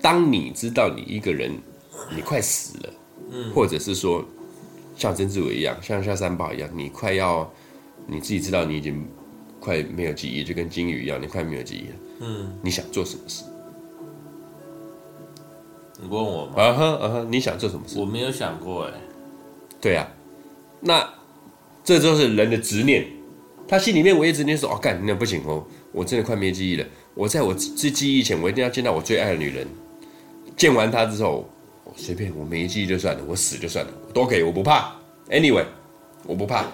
当你知道你一个人你快死了。嗯，或者是说，像曾志伟一样，像像三宝一样，你快要你自己知道你已经快没有记忆，就跟金鱼一样，你快没有记忆了。嗯，你想做什么事？你问我吗？啊哈啊哈，你想做什么事？我没有想过哎。对啊，那这就是人的执念。他心里面唯一执念说：“哦，干，那不行哦，我真的快没记忆了。我在我这记忆前，我一定要见到我最爱的女人。见完她之后。”随便，我没记忆就算了，我死就算了，都可以，我不怕。Anyway，我不怕。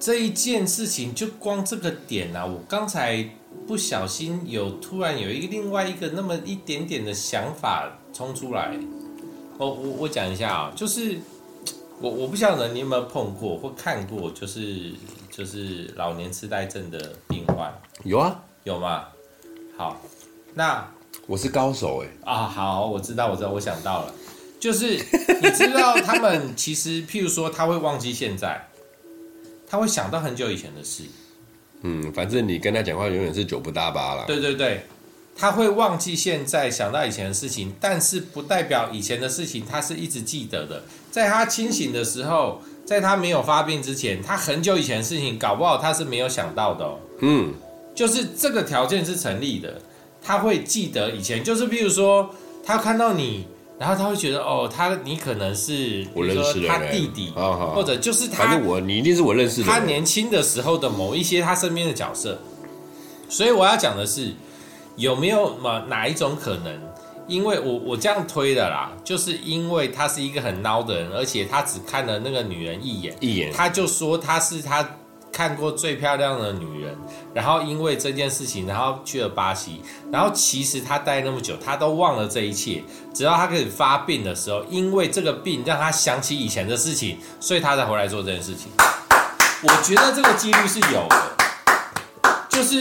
这一件事情就光这个点啊，我刚才不小心有突然有一个另外一个那么一点点的想法冲出来。我我我讲一下啊，就是我我不晓得你有没有碰过或看过，就是就是老年痴呆症的病患。有啊，有吗？好，那。我是高手哎！啊，好，我知道，我知道，我想到了，就是你知道他们其实，譬如说，他会忘记现在，他会想到很久以前的事。嗯，反正你跟他讲话永远是九不搭八了。对对对，他会忘记现在，想到以前的事情，但是不代表以前的事情他是一直记得的。在他清醒的时候，在他没有发病之前，他很久以前的事情，搞不好他是没有想到的哦。嗯，就是这个条件是成立的。他会记得以前，就是比如说，他看到你，然后他会觉得，哦，他你可能是我认识的他弟弟，或者就是他，反正我你一定是我认识的。他年轻的时候的某一些他身边的角色，所以我要讲的是，有没有嘛哪一种可能？因为我我这样推的啦，就是因为他是一个很孬的人，而且他只看了那个女人一眼，一眼，他就说他是他。看过最漂亮的女人，然后因为这件事情，然后去了巴西，然后其实他待那么久，他都忘了这一切。直到他开始发病的时候，因为这个病让他想起以前的事情，所以他才回来做这件事情。我觉得这个几率是有的，就是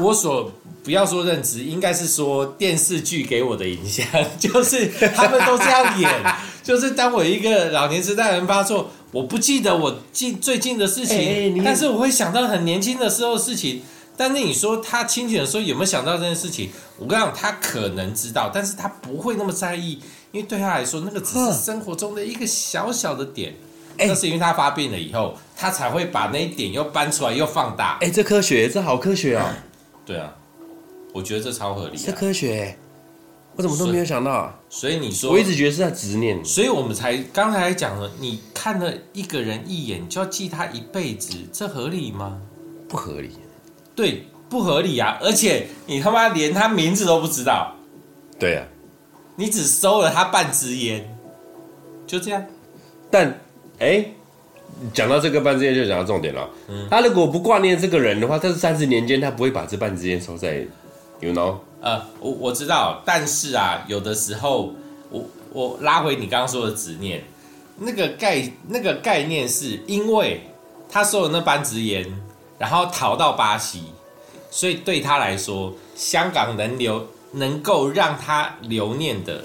我所不要说认知，应该是说电视剧给我的影响，<laughs> 就是他们都这样演，就是当我一个老年痴呆人发作。我不记得我近最近的事情，欸欸，但是我会想到很年轻的时候的事情。但是你说他清醒的时候有没有想到这件事情？我跟你讲，他可能知道，但是他不会那么在意，因为对他来说，那个只是生活中的一个小小的点。那是因为他发病了以后，他才会把那一点又搬出来又放大。哎，这科学，这好科学啊！对啊，我觉得这超合理。这科学。我怎么都没有想到啊！所以你说，我一直觉得是在执念，所以我们才刚才讲了，你看了一个人一眼就要记他一辈子，这合理吗？不合理。对，不合理啊！而且你他妈连他名字都不知道。对啊，你只收了他半支烟，就这样。但哎，讲到这个半支烟，就讲到重点了。嗯，他如果不挂念这个人的话，他是三十年间他不会把这半支烟收在，you know。呃，我我知道，但是啊，有的时候，我我拉回你刚刚说的执念，那个概那个概念是因为他收了那半支烟，然后逃到巴西，所以对他来说，香港能留能够让他留念的，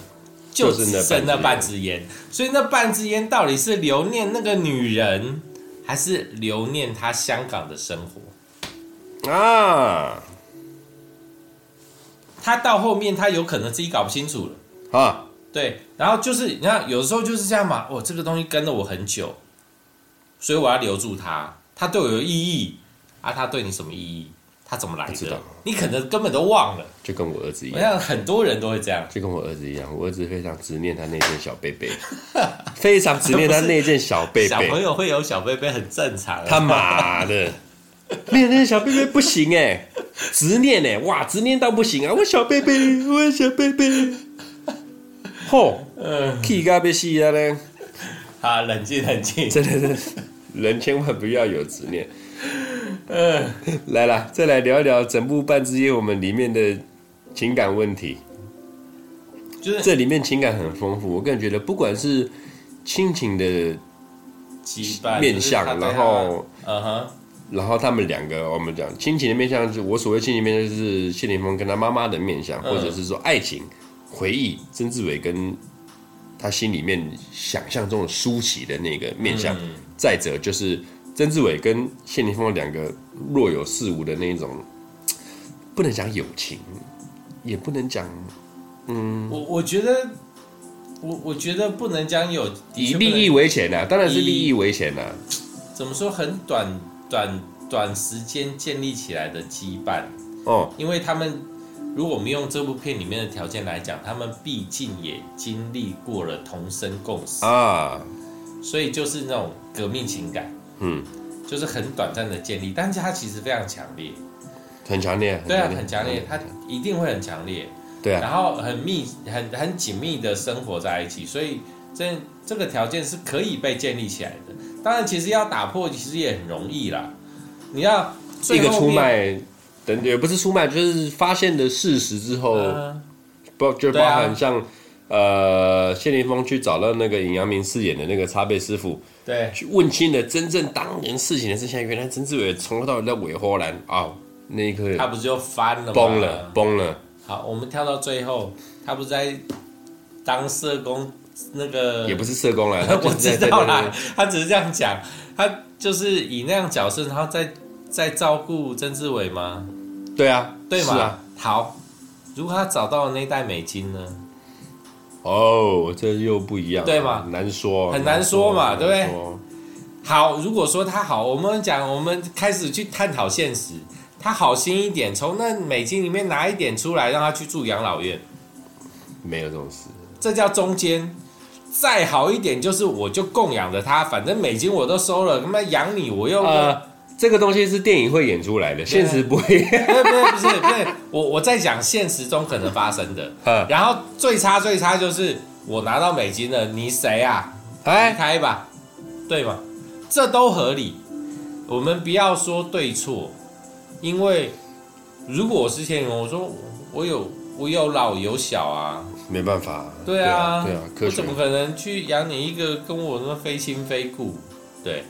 就只剩那半支烟。所以那半支烟到底是留念那个女人，还是留念他香港的生活啊？他到后面，他有可能自己搞不清楚了啊。对，然后就是你看，有时候就是这样嘛。哦，这个东西跟了我很久，所以我要留住他。他对我有意义啊，他对你什么意义？他怎么来的？你可能根本都忘了。就跟我儿子一样，我想很多人都会这样。就跟我儿子一样，我儿子非常执念他那件小贝贝，<laughs> 非常执念他那件小贝贝。<laughs> 小朋友会有小贝贝很正常。他妈的！没有那小贝贝不行哎，执念哎，哇，执念到不行啊！我小贝贝，我小贝贝，吼，嗯，气咖被吸了嘞。好，冷静冷静，真的是人千万不要有执念。嗯，来了，再来聊一聊整部半之夜我们里面的情感问题。就是这里面情感很丰富，我个人觉得不管是亲情的面相，然后，嗯哼，然后他们两个，我们讲亲情的面相，就我所谓亲情面相，就是谢霆锋跟他妈妈的面相，或者是说爱情回忆，曾志伟跟他心里面想象中的舒淇的那个面相，再者就是曾志伟跟谢霆锋两个若有似无的那种，不能讲友情，也不能讲。嗯，我我觉得，我我觉得不能讲有以利益为前呐、啊，当然是利益为前呐、啊。怎么说？很短短短时间建立起来的羁绊。哦，因为他们如果我们用这部片里面的条件来讲，他们毕竟也经历过了同生共死。啊，所以就是那种革命情感，嗯，就是很短暂的建立，但是它其实非常强烈，很强烈，对啊，很强烈，它一定会很强烈。对啊，然后很密、很很紧密的生活在一起，所以这这个条件是可以被建立起来的。当然，其实要打破，其实也很容易啦。你要一个出卖，等也不是出卖，就是发现的事实之后，不、呃、就包含像、啊、呃谢霆锋去找到那个尹阳明饰演的那个插背师傅，对，去问清了真正当年事情的真相。原来曾志伟从头到尾在尾波兰啊，那一刻他不是就翻了？崩了，崩了。好，我们跳到最后，他不是在当社工，那个也不是社工了，<laughs> 我知道啦，他只是这样讲，他就是以那样角色，然后在在照顾曾志伟吗？对啊，对吗？啊、好，如果他找到了那袋美金呢？哦，这又不一样，对吗？难说，很难说嘛，对不对？好，如果说他好，我们讲，我们开始去探讨现实。他好心一点，从那美金里面拿一点出来，让他去住养老院。没有这种事，这叫中间。再好一点，就是我就供养着他，反正美金我都收了，他妈养你，我又……呃，这个东西是电影会演出来的，现实不会。<laughs> 不是不是不是我我在讲现实中可能发生的。<laughs> 然后最差最差就是我拿到美金了，你谁啊？哎，开吧，对吗？这都合理。我们不要说对错。因为如果我是天龙，我说我有我有老有小啊，没办法。对啊，对啊，我怎么可能去养你一个跟我那么非亲非故？对，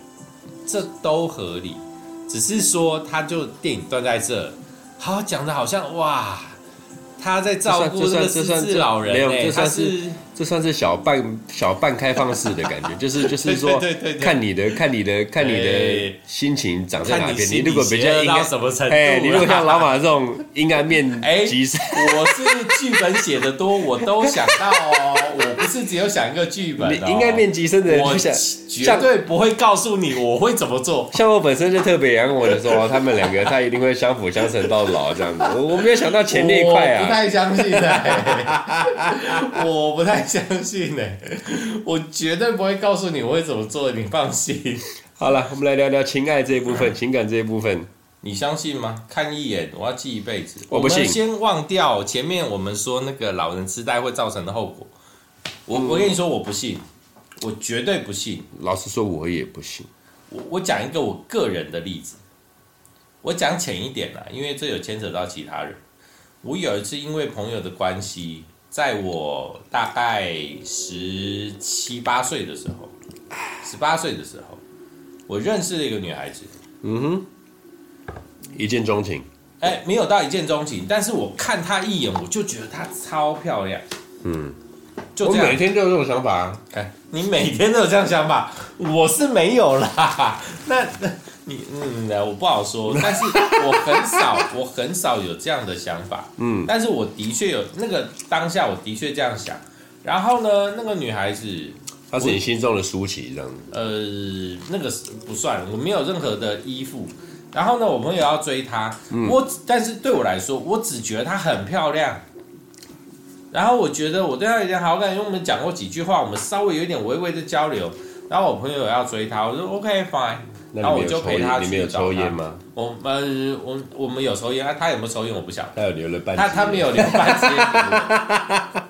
这都合理。只是说，他就电影断在这，好讲的好像哇，他在照顾这个失智老人，欸，没有，他是。这算是小半小半开放式的感觉，就是 <laughs> 就是说，看你的看你的看你的心情长在哪边。你如果比较阴暗，什么程度？哎，你如果像老马这种阴暗面极深，我是剧本写的多，我都想到哦。我不是只有想一个剧本，阴暗面极深的人，我绝对不会告诉你我会怎么做。像我本身就特别养我的时候，他们两个他一定会相辅相成到老这样子。我我没有想到钱那一块啊，不太相信的，我不太。相信呢、欸，我绝对不会告诉你我会怎么做，你放心。好了，我们来聊聊情爱这一部分，情感这一部分，你相信吗？看一眼，我要记一辈子。我不信。先忘掉前面我们说那个老人痴呆会造成的后果。我我跟你说，我不信，我绝对不信。老实说，我也不信。我我讲一个我个人的例子，我讲浅一点啦，因为这有牵扯到其他人。我有一次因为朋友的关系。在我大概十七八岁的时候，十八岁的时候，我认识了一个女孩子。嗯哼，一见钟情。哎、欸，没有到一见钟情，但是我看她一眼，我就觉得她超漂亮。嗯，就这样。我每天都有这种想法啊。哎、欸，你每天都有这样想法，我是没有啦。<laughs> 那那。你嗯，我不好说，<laughs> 但是我很少，我很少有这样的想法。嗯，但是我的确有那个当下，我的确这样想。然后呢，那个女孩子，她是你心中的舒淇，这样子。呃，那个不算，我没有任何的依附。然后呢，我朋友要追她，嗯、我但是对我来说，我只觉得她很漂亮。然后我觉得我对她有点好感，因为我们讲过几句话，我们稍微有一点微微的交流。然后我朋友要追她，我说 OK fine。然后我就陪她去。你们有抽烟吗？我们我我们有抽烟啊，他有没有抽烟我不晓得。他有留了半，他他没有留半支烟。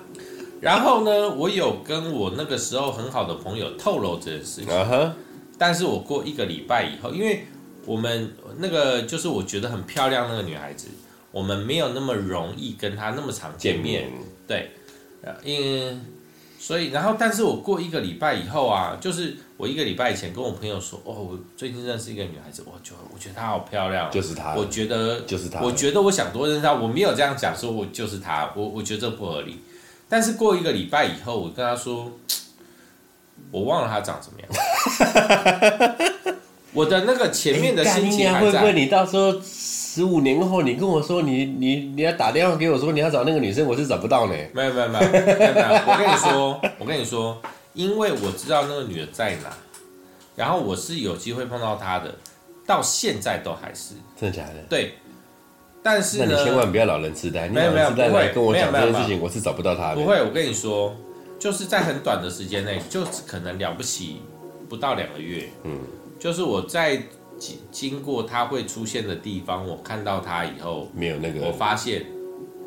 然后呢，我有跟我那个时候很好的朋友透露这件事情。Uh huh. 但是我过一个礼拜以后，因为我们那个就是我觉得很漂亮那个女孩子，我们没有那么容易跟她那么常见面。见面对，因。所以，然后，但是我过一个礼拜以后啊，就是我一个礼拜以前跟我朋友说，哦，我最近认识一个女孩子，我就我觉得她好漂亮，就是她，我觉得就是她，我觉得我想多认识她，我没有这样讲，说我就是她，我我觉得这不合理。但是过一个礼拜以后，我跟她说，我忘了她长什么样，<laughs> 我的那个前面的心情还在。会不会你到时候？十五年后，你跟我说你你你要打电话给我说你要找那个女生，我是找不到呢。没有没有没有没有，我跟你说，<laughs> 我跟你说，因为我知道那个女的在哪，然后我是有机会碰到她的，到现在都还是真的假的？对，但是那你千万不要老人痴呆，你老人痴呆来跟我讲这件事情，我是找不到她的。不会，我跟你说，就是在很短的时间内，就可能了不起不到两个月，嗯，就是我在。经经过他会出现的地方，我看到他以后，没有那个，我发现，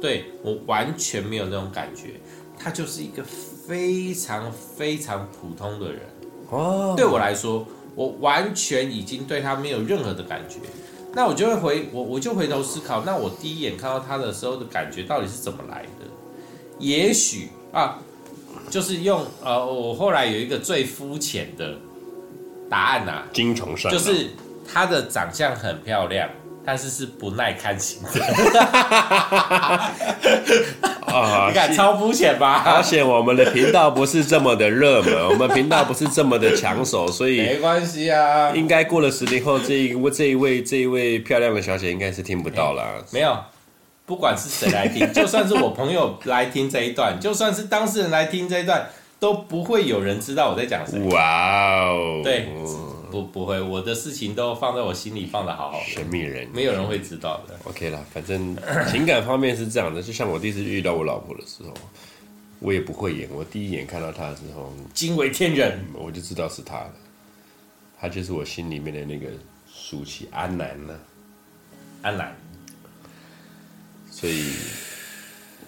对，我完全没有那种感觉，他就是一个非常非常普通的人。哦，对我来说，我完全已经对他没有任何的感觉。那我就会回我，我就回头思考，那我第一眼看到他的时候的感觉到底是怎么来的？也许啊，就是用呃，我后来有一个最肤浅的答案呐、啊，精虫上就是。她的长相很漂亮，但是是不耐看型的。<laughs> 啊，<laughs> 你看超肤浅吧？而且我们的频道不是这么的热门，<laughs> 我们频道不是这么的抢手，所以没关系啊。应该过了十年后，这一位这一位这一位漂亮的小姐应该是听不到了。没有，不管是谁来听，就算是我朋友来听这一段，就算是当事人来听这一段，都不会有人知道我在讲什么。哇哦，对。不不会，我的事情都放在我心里，放的好好的。神秘人，没有人会知道的。OK 啦，反正情感方面是这样的，就像我第一次遇到我老婆的时候，我也不会演。我第一眼看到她的时候，惊为天人，我就知道是她了。她就是我心里面的那个舒淇安南呢，安南。所以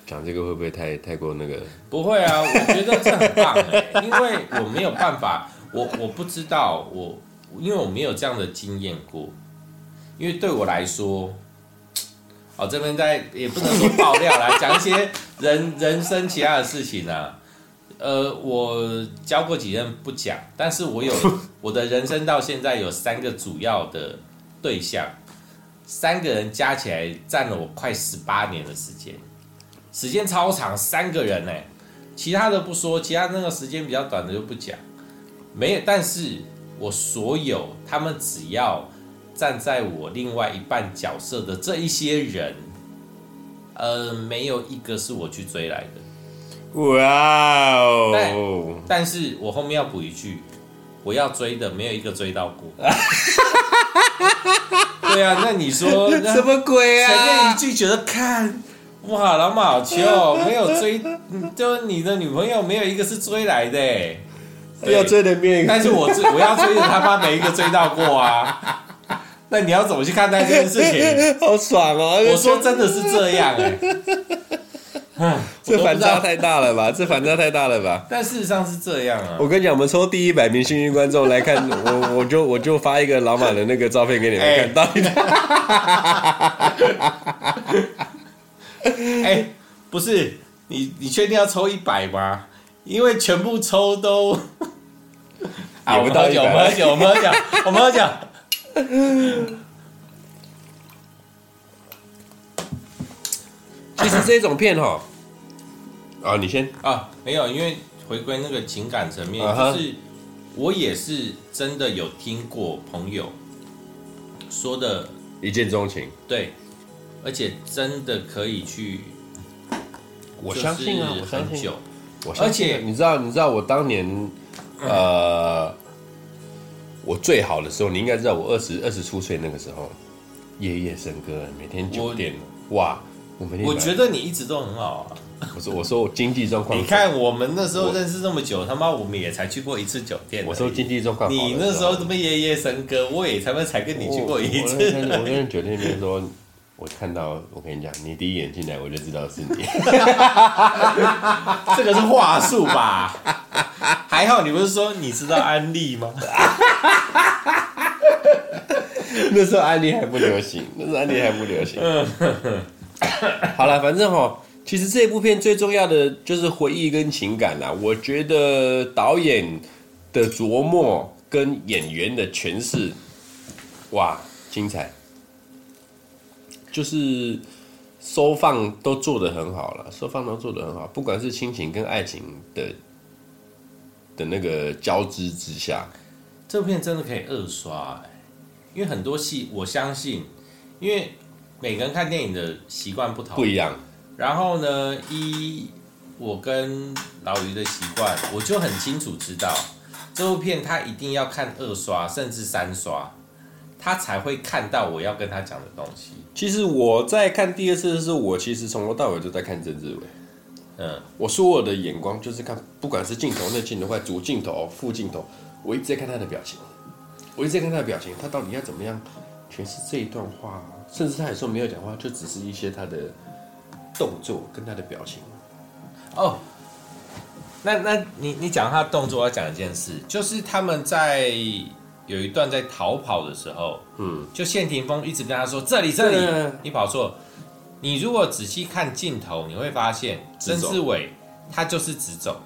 讲这个会不会太太过那个？不会啊，我觉得这很棒哎，因为我没有办法，我我不知道我。因为我没有这样的经验过，因为对我来说，哦，这边在也不能说爆料啦讲一些人人生其他的事情啊。呃，我交过几任不讲，但是我有我的人生到现在有三个主要的对象，三个人加起来占了我快十八年的时间，时间超长，三个人呢，其他的不说，其他那个时间比较短的就不讲，没有，但是。我所有他们只要站在我另外一半角色的这一些人，呃，没有一个是我去追来的。哇哦！但但是我后面要补一句，我要追的没有一个追到过。<laughs> 对啊，那你说什么鬼啊？前面一句觉得看，哇，老马好球，<laughs> 没有追，就你的女朋友没有一个是追来的。不 <laughs> 要追的面，但是我追 <laughs> 我要追的他妈没一个追到过啊！那你要怎么去看待这件事情？好爽哦！我说真的是这样哎，这反差太大了吧？这反差太大了吧？但事实上是这样啊！我跟你讲，我们抽第一百名幸运观众来看，我我就我就发一个老马的那个照片给你们看到。<laughs> 哎，不是你，你确定要抽一百吗？因为全部抽都，啊，我们喝酒，我们喝酒，我们喝酒，我们喝酒。其实这种片哈，啊，你先啊，没有，因为回归那个情感层面，就是我也是真的有听过朋友说的，一见钟情，对，而且真的可以去，我相信啊，我相信。而且你知道，你知道我当年，呃，我最好的时候，你应该知道，我二十二十出岁那个时候，夜夜笙歌，每天酒店，哇，我每天。我觉得你一直都很好啊。我说我说我经济状况。<laughs> 你看我们那时候认识这么久，他妈我们也才去过一次酒店。我说经济状况。你那时候这么夜夜笙歌，我也他妈才跟你去过一次。我跟酒店里面说，我看到我跟你讲，你第一眼进来我就知道是你。<laughs> 这个是话术吧？还好你不是说你知道安利吗？<laughs> 那时候安利还不流行，那时候安利还不流行。好了，反正哈，其实这部片最重要的就是回忆跟情感啦。我觉得导演的琢磨跟演员的诠释，哇，精彩！就是收放都做得很好了，收放都做得很好，不管是亲情跟爱情的的那个交织之下，这部片真的可以二刷欸。因为很多戏，我相信，因为每个人看电影的习惯不同，不一样。然后呢，一我跟老于的习惯，我就很清楚知道，这部片他一定要看二刷甚至三刷，他才会看到我要跟他讲的东西。其实我在看第二次的时候，我其实从头到尾都在看曾志伟。嗯，我说我的眼光就是看，不管是镜头内镜头外、主镜头、副镜头，我一直在看他的表情。我一直在看他的表情，他到底要怎么样诠释这一段话？甚至他有时候没有讲话，就只是一些他的动作跟他的表情。哦，那那你你讲他动作，我要讲一件事，就是他们在有一段在逃跑的时候，嗯，就谢霆锋一直跟他说这里这里，你跑错。你如果仔细看镜头，你会发现曾志伟他就是直走。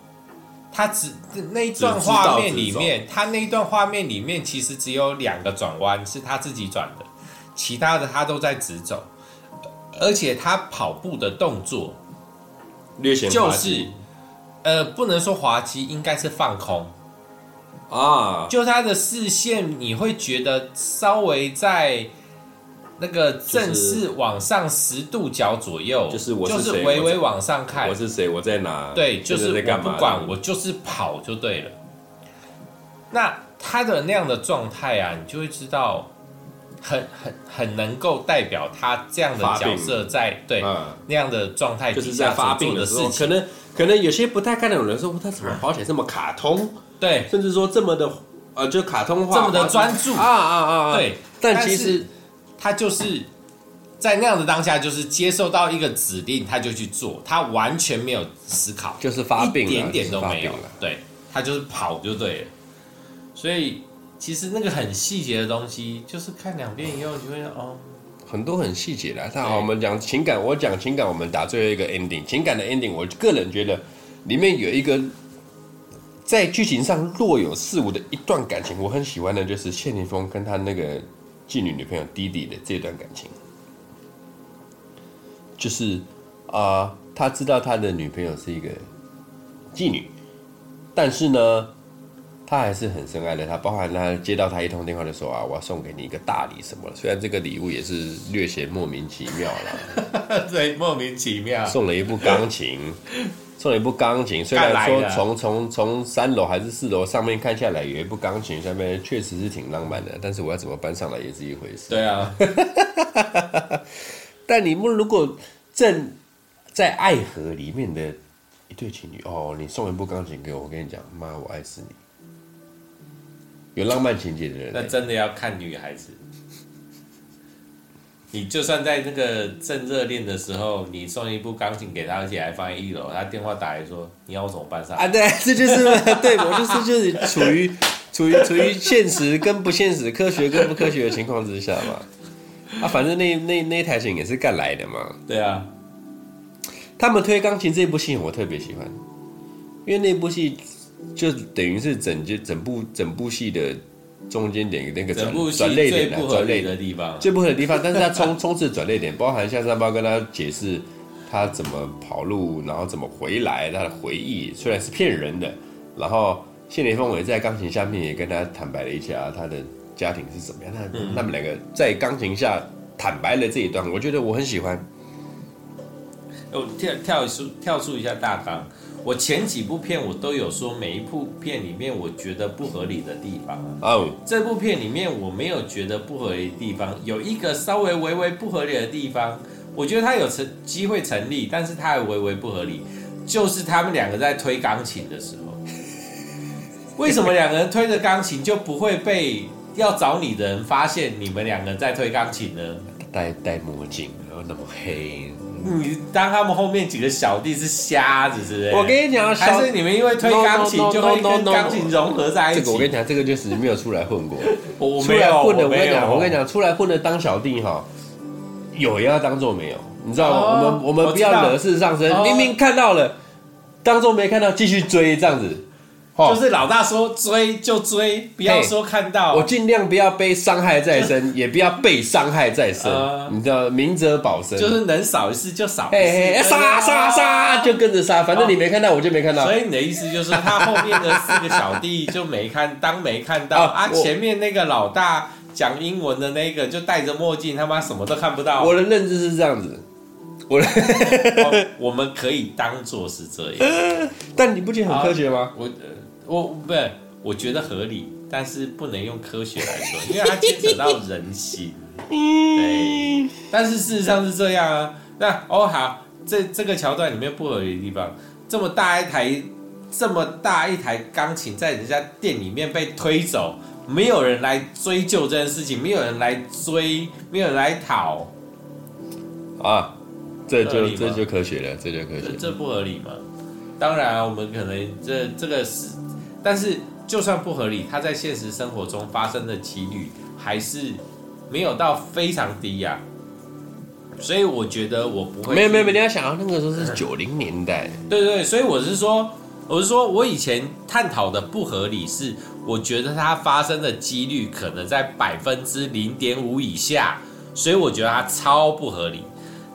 他只那一段画面里面，他那一段画面里面其实只有两个转弯是他自己转的，其他的他都在直走，而且他跑步的动作略显就是，呃，不能说滑稽，应该是放空啊，就他的视线你会觉得稍微在。那个正是往上十度角左右，就是我是，就是微微往上看，我是谁，我在哪？对，就是我不管，我就是跑就对了。那他的那样的状态啊，你就会知道很，很很很能够代表他这样的角色在对、嗯、那样的状态，就是在发病的事情。可能可能有些不太看得懂的人说，他怎么跑起来这么卡通？对，甚至说这么的呃，就卡通化，这么的专注啊啊啊啊！对，但其实。他就是在那样的当下，就是接受到一个指令，他就去做，他完全没有思考，就是发病，一点点都没有了。对，他就是跑就对了。所以其实那个很细节的东西，就是看两遍以后，你就会哦，很多很细节的。那好，我们讲情感，我讲情感，我们打最后一个 ending，情感的 ending，我个人觉得里面有一个在剧情上若有似无的一段感情，我很喜欢的，就是谢霆锋跟他那个。妓女女朋友弟弟的这段感情，就是啊、呃，他知道他的女朋友是一个妓女，但是呢，他还是很深爱的她。包含他接到他一通电话的时候啊，我要送给你一个大礼什么的。虽然这个礼物也是略显莫名其妙了，<laughs> 对，莫名其妙，送了一部钢琴。送了一部钢琴，虽然说从从从三楼还是四楼上面看下来有一部钢琴，下面确实是挺浪漫的，但是我要怎么搬上来也是一回事。对啊，<laughs> 但你们如果正在爱河里面的一对情侣哦，你送一部钢琴给我，我跟你讲，妈，我爱死你。有浪漫情节的人，那真的要看女孩子。你就算在那个正热恋的时候，你送一部钢琴给他，而且还放在一楼，他电话打来说：“你要我怎么办？”上啊，对，<laughs> 这就是对我就是就是处于 <laughs> 处于处于现实跟不现实、科学跟不科学的情况之下嘛。啊，反正那那那台琴也是干来的嘛。对啊，他们推钢琴这部戏我特别喜欢，因为那部戏就等于是整就整部整部戏的。中间点那个转转泪点的转泪的地方，最不合理的地方，但是他冲 <laughs> 冲刺转泪点，包含像三包跟他解释他怎么跑路，然后怎么回来，他的回忆虽然是骗人的，然后谢霆锋也在钢琴下面也跟他坦白了一下他的家庭是怎么样，他他们两个在钢琴下坦白了这一段，我觉得我很喜欢。我跳跳出跳出一下大纲。我前几部片我都有说，每一部片里面我觉得不合理的地方。哦，这部片里面我没有觉得不合理的地方，有一个稍微微微不合理的地方，我觉得他有成机会成立，但是他还微微不合理，就是他们两个在推钢琴的时候，为什么两个人推着钢琴就不会被要找你的人发现你们两个在推钢琴呢？戴戴墨镜，然后那么黑。你当他们后面几个小弟是瞎子，是不是？我跟你讲，还是你们因为推钢琴就会跟钢琴融合在一起？这个我跟你讲，这个就是没有出来混过。我没有混的，我跟你讲，我跟你讲，出来混的当小弟哈，有也要当做没有，你知道吗？我们我们不要惹事上身，明明看到了，当做没看到，继续追这样子。就是老大说追就追，不要说看到。我尽量不要被伤害再生，<laughs> 也不要被伤害再生。你知道，明哲保身，就是能少一次就少一次，杀杀杀就跟着杀，反正你没看到，我就没看到。所以你的意思就是，他后面的四个小弟就没看，当没看到啊。前面那个老大讲英文的那个就戴着墨镜，他妈什么都看不到。我的认知是这样子，我我们可以当做是这样，<laughs> 但你不觉得很科学吗？我。我不是，我觉得合理，但是不能用科学来说，因为它牵扯到人心。<laughs> 对，但是事实上是这样啊。那哦好，这这个桥段里面不合理的地方，这么大一台，这么大一台钢琴在人家店里面被推走，没有人来追究这件事情，没有人来追，没有人来讨。啊，这就这就科学了，这就科学了。这，这不合理吗？当然啊，我们可能这这个是。但是，就算不合理，它在现实生活中发生的几率还是没有到非常低呀、啊。所以我觉得我不会。没有没有没有，你要想到那个时候是 <laughs> 九零年代。对对，所以我是说，我是说我以前探讨的不合理是，我觉得它发生的几率可能在百分之零点五以下，所以我觉得它超不合理。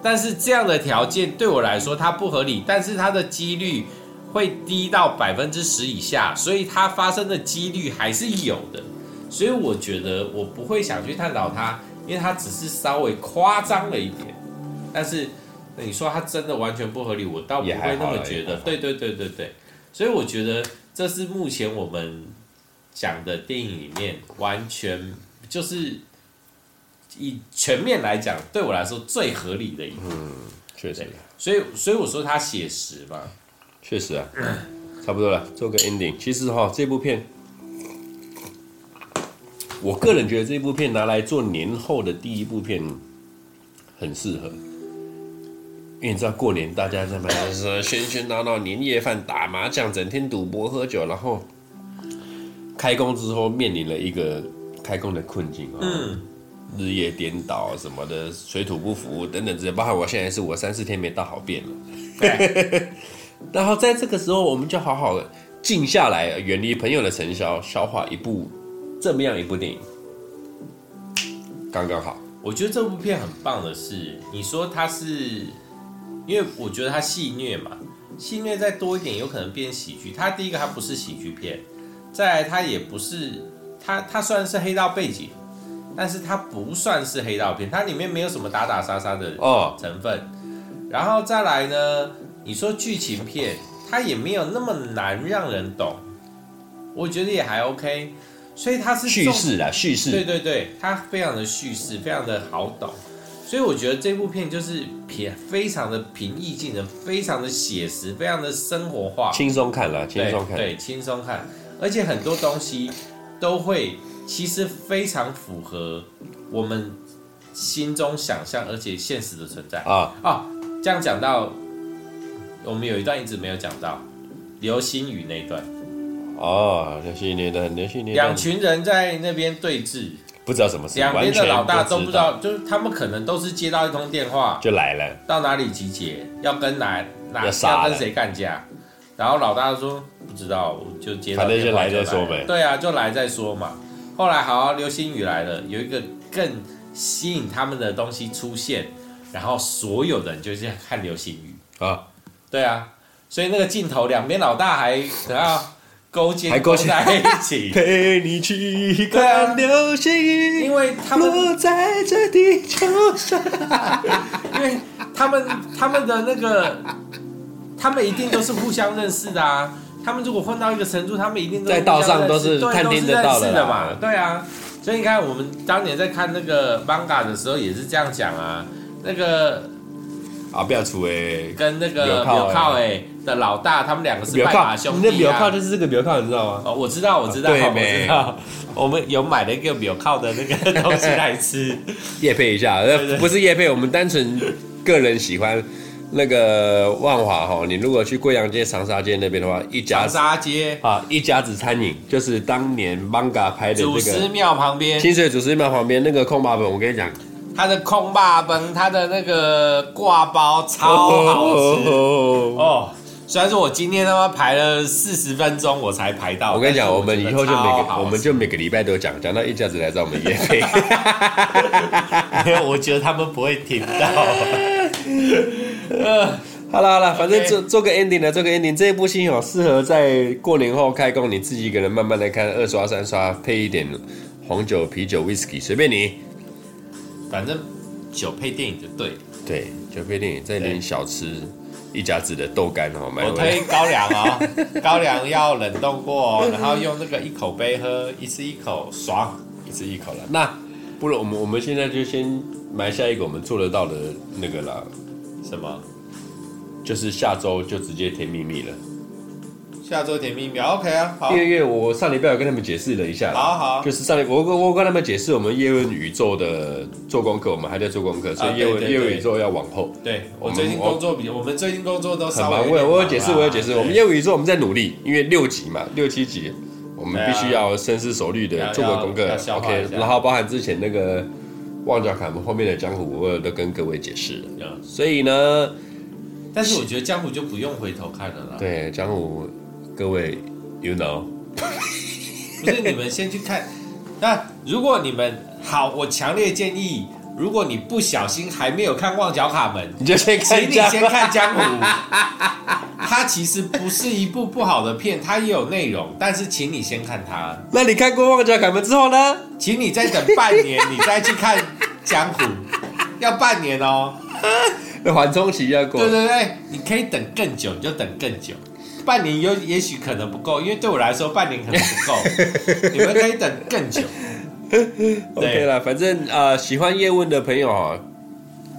但是这样的条件对我来说它不合理，但是它的几率。会低到百分之十以下，所以它发生的几率还是有的，所以我觉得我不会想去探讨它，因为它只是稍微夸张了一点。但是你说它真的完全不合理，我倒不会那么觉得。对对对对对，所以我觉得这是目前我们讲的电影里面完全就是以全面来讲，对我来说最合理的一部。嗯，确实。所以所以我说它写实嘛。确实啊，差不多了，做个 ending。其实哈，这部片，我个人觉得这部片拿来做年后的第一部片很适合，因为你知道过年大家在那边喧喧闹闹，年夜饭打麻将，整天赌博喝酒，然后开工之后面临了一个开工的困境啊，嗯，日夜颠倒什么的，水土不服等等这些，包括我现在是我三四天没大好便了。对 <laughs> 然后在这个时候，我们就好好的静下来，远离朋友的尘嚣，消化一部这么样一部电影，刚刚好。我觉得这部片很棒的是，你说它是，因为我觉得它戏虐嘛，戏虐再多一点，有可能变喜剧。它第一个它不是喜剧片，再来它也不是，它它虽然是黑道背景，但是它不算是黑道片，它里面没有什么打打杀杀的哦。成分。哦、然后再来呢？你说剧情片，它也没有那么难让人懂，我觉得也还 OK，所以它是叙事啦，叙事，对对对，它非常的叙事，非常的好懂，所以我觉得这部片就是平非常的平易近人，非常的写实，非常的生活化，轻松看了，轻松看，对，轻松看，而且很多东西都会其实非常符合我们心中想象，而且现实的存在啊啊，这样讲到。我们有一段一直没有讲到，流星雨那一段。哦，流星雨那段，流星雨。两群人在那边对峙，不知道什么事。两边的老大都不知道，就是他们可能都是接到一通电话就来了，到哪里集结，要跟哪哪要跟谁干架。然后老大说不知道，就接到电话就来，反正就来再说呗。对啊，就来再说嘛。后来好，流星雨来了，有一个更吸引他们的东西出现，然后所有人就是看流星雨啊。对啊，所以那个镜头两边老大还然后勾肩还勾在一起，<laughs> 陪你去看流星雨，因为他们落在这地球上，<laughs> 因为他们他们的那个，他们一定都是互相认识的啊。他们如果混到一个程度，他们一定都在道上都是看听得到的嘛。对啊，所以你看我们当年在看那个 manga 的时候也是这样讲啊，那个。啊，不要出哎，跟那个纽靠哎的老大，他们两个是拜把兄弟啊。那庙口就是这个纽靠，你知道吗？哦，我知道，我知道，我知道。<laughs> 我们有买了一个纽靠的那个东西来吃，<laughs> 夜配一下，不是夜配，我们单纯个人喜欢。那个万华哈，你如果去贵阳街、长沙街那边的话，一家长沙街。啊，一家子餐饮就是当年 Manga 拍的这个祖师庙旁边，清水祖师庙旁边那个空霸本，我跟你讲，他的空霸本，他的那个挂包超好吃。哦。虽然说我今天他妈排了四十分钟我才排到，我跟你讲，我们以后就每个我们就每个礼拜都讲，讲到一家子来找我们业配，<laughs> <laughs> 因为，我觉得他们不会听到。<laughs> 呃，好了好了，反正做做个 ending 的，做个 ending。这一部戏哦，适合在过年后开工，你自己一个人慢慢来看，二刷三刷，配一点红酒、啤酒、whisky，随便你。反正酒配电影就对。对，酒配电影，再点小吃，一家子的豆干哦，我推高粱啊、哦，<laughs> 高粱要冷冻过，哦然后用那个一口杯喝，一次一口爽，一次一口了。那不如我们我们现在就先埋下一个我们做得到的那个了。什么？就是下周就直接甜蜜蜜了。下周甜蜜蜜，OK 啊。好。因为我上礼拜有跟他们解释了一下。好好。就是上礼我我我跟他们解释我们叶问宇宙的做功课，我们还在做功课，所以叶问叶问宇宙要往后。对，我最近工作比我们最近工作都很忙。我我有解释，我有解释。我们叶问宇宙我们在努力，因为六级嘛，六七级，我们必须要深思熟虑的做个功课。OK，然后包含之前那个。旺角卡门后面的江湖，我有都跟各位解释了。所以呢，但是我觉得江湖就不用回头看了啦。对，江湖，各位，you know，不是你们先去看。那如果你们好，我强烈建议，如果你不小心还没有看旺角卡门，你就先看，请你先看江湖。它其实不是一部不好的片，它也有内容，但是请你先看它。那你看过《旺角卡门》之后呢？请你再等半年，你再去看《江湖》，<laughs> 要半年哦，缓冲期要过。对对对，你可以等更久，你就等更久。半年有也许可能不够，因为对我来说半年可能不够，<laughs> 你们可以等更久。<laughs> OK 了，反正呃，喜欢叶问的朋友啊。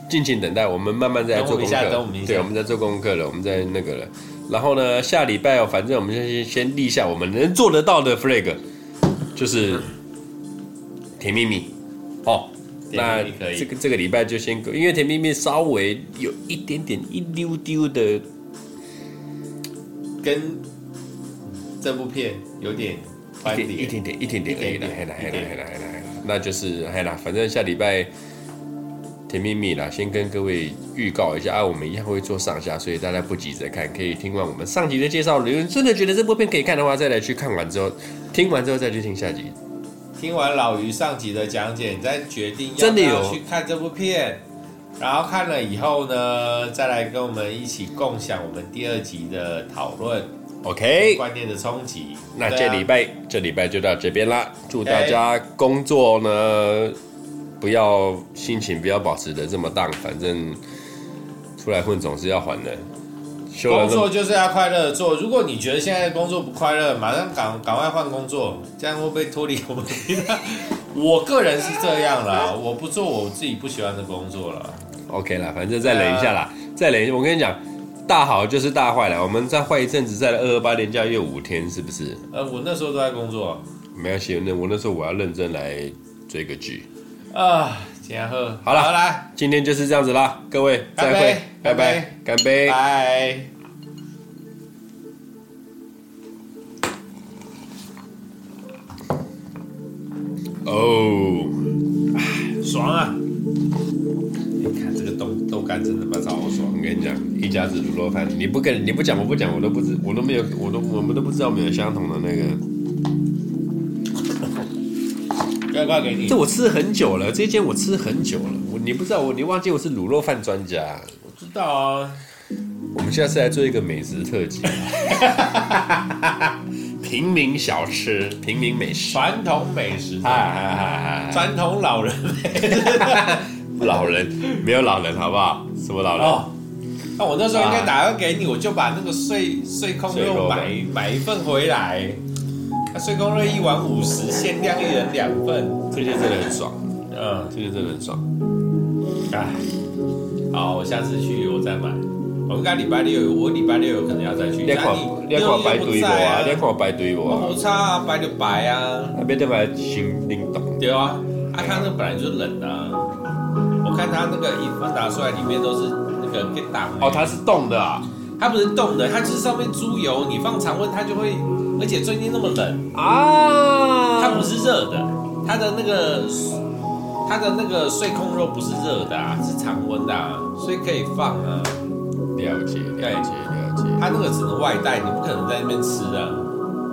敬请等待，我们慢慢在做功课。对，我们在做功课了，我们在那个了。然后呢，下礼拜哦，反正我们先先立下我们能做得到的 flag，就是甜蜜蜜。哦，那这个这个礼拜就先，因为甜蜜蜜稍微有一点点一丢丢的，跟这部片有点一点一点点一点点而已啦，嘿啦嘿啦嘿啦嘿啦，那就是嘿啦，反正下礼拜。甜蜜蜜啦，先跟各位预告一下啊，我们一样会做上下，所以大家不急着看，可以听完我们上集的介绍。如果真的觉得这部片可以看的话，再来去看完之后，听完之后再去听下集。听完老于上集的讲解，你再决定要不要去看这部片。然后看了以后呢，再来跟我们一起共享我们第二集的讨论。OK，观念的冲击。那这礼拜、啊、这礼拜就到这边啦，祝大家工作呢。不要心情不要保持的这么荡，反正出来混总是要还的。工作就是要快乐做。如果你觉得现在工作不快乐，马上赶赶快换工作，这样会不会脱离我们？<laughs> 我个人是这样啦，我不做我自己不喜欢的工作了。OK 啦，反正再忍一下啦，再忍。我跟你讲，大好就是大坏了。我们再坏一阵子，再来二二八连假又五天，是不是？呃，我那时候都在工作。没关系，那我那时候我要认真来追个剧。啊，然后好了，好来，今天就是这样子啦，各位再会，拜拜，干杯，拜。哦，爽啊！你看这个豆豆干真的妈超爽，我跟你讲，一家子卤肉饭，你不跟你不讲我不讲，我都不知我都没有我都我们都不知道没有相同的那个。这我吃很久了，这间我吃很久了。我你不知道我，你忘记我是卤肉饭专家。我知道啊。我们现在是来做一个美食特辑，<laughs> 平民小吃，平民美食，传统美食，传统老人，<laughs> 老人没有老人，好不好？什么老人？哦，那我那时候应该打电话给你，我就把那个碎碎空肉买买一份回来。碎空肉一碗五十，限量一人两份，这些真的很爽。嗯，这些真的很爽。哎，好，我下次去我再买。我们该礼拜六，我礼拜六有可能要再去。你看，你看排队不啊？你看排队不啊？我不差啊，排就排啊。那边对排新冷冻。对啊，阿康那本来就冷的。我看它那个一拿出来，里面都是那个给挡。哦，它是冻的啊？它不是冻的，它就是上面猪油，你放常温它就会，而且最近那么冷啊，它不是热的，它的那个它的那个碎控肉不是热的啊，是常温的啊，所以可以放啊。了解，了解，了解。它那个只能外带，你不可能在那边吃的。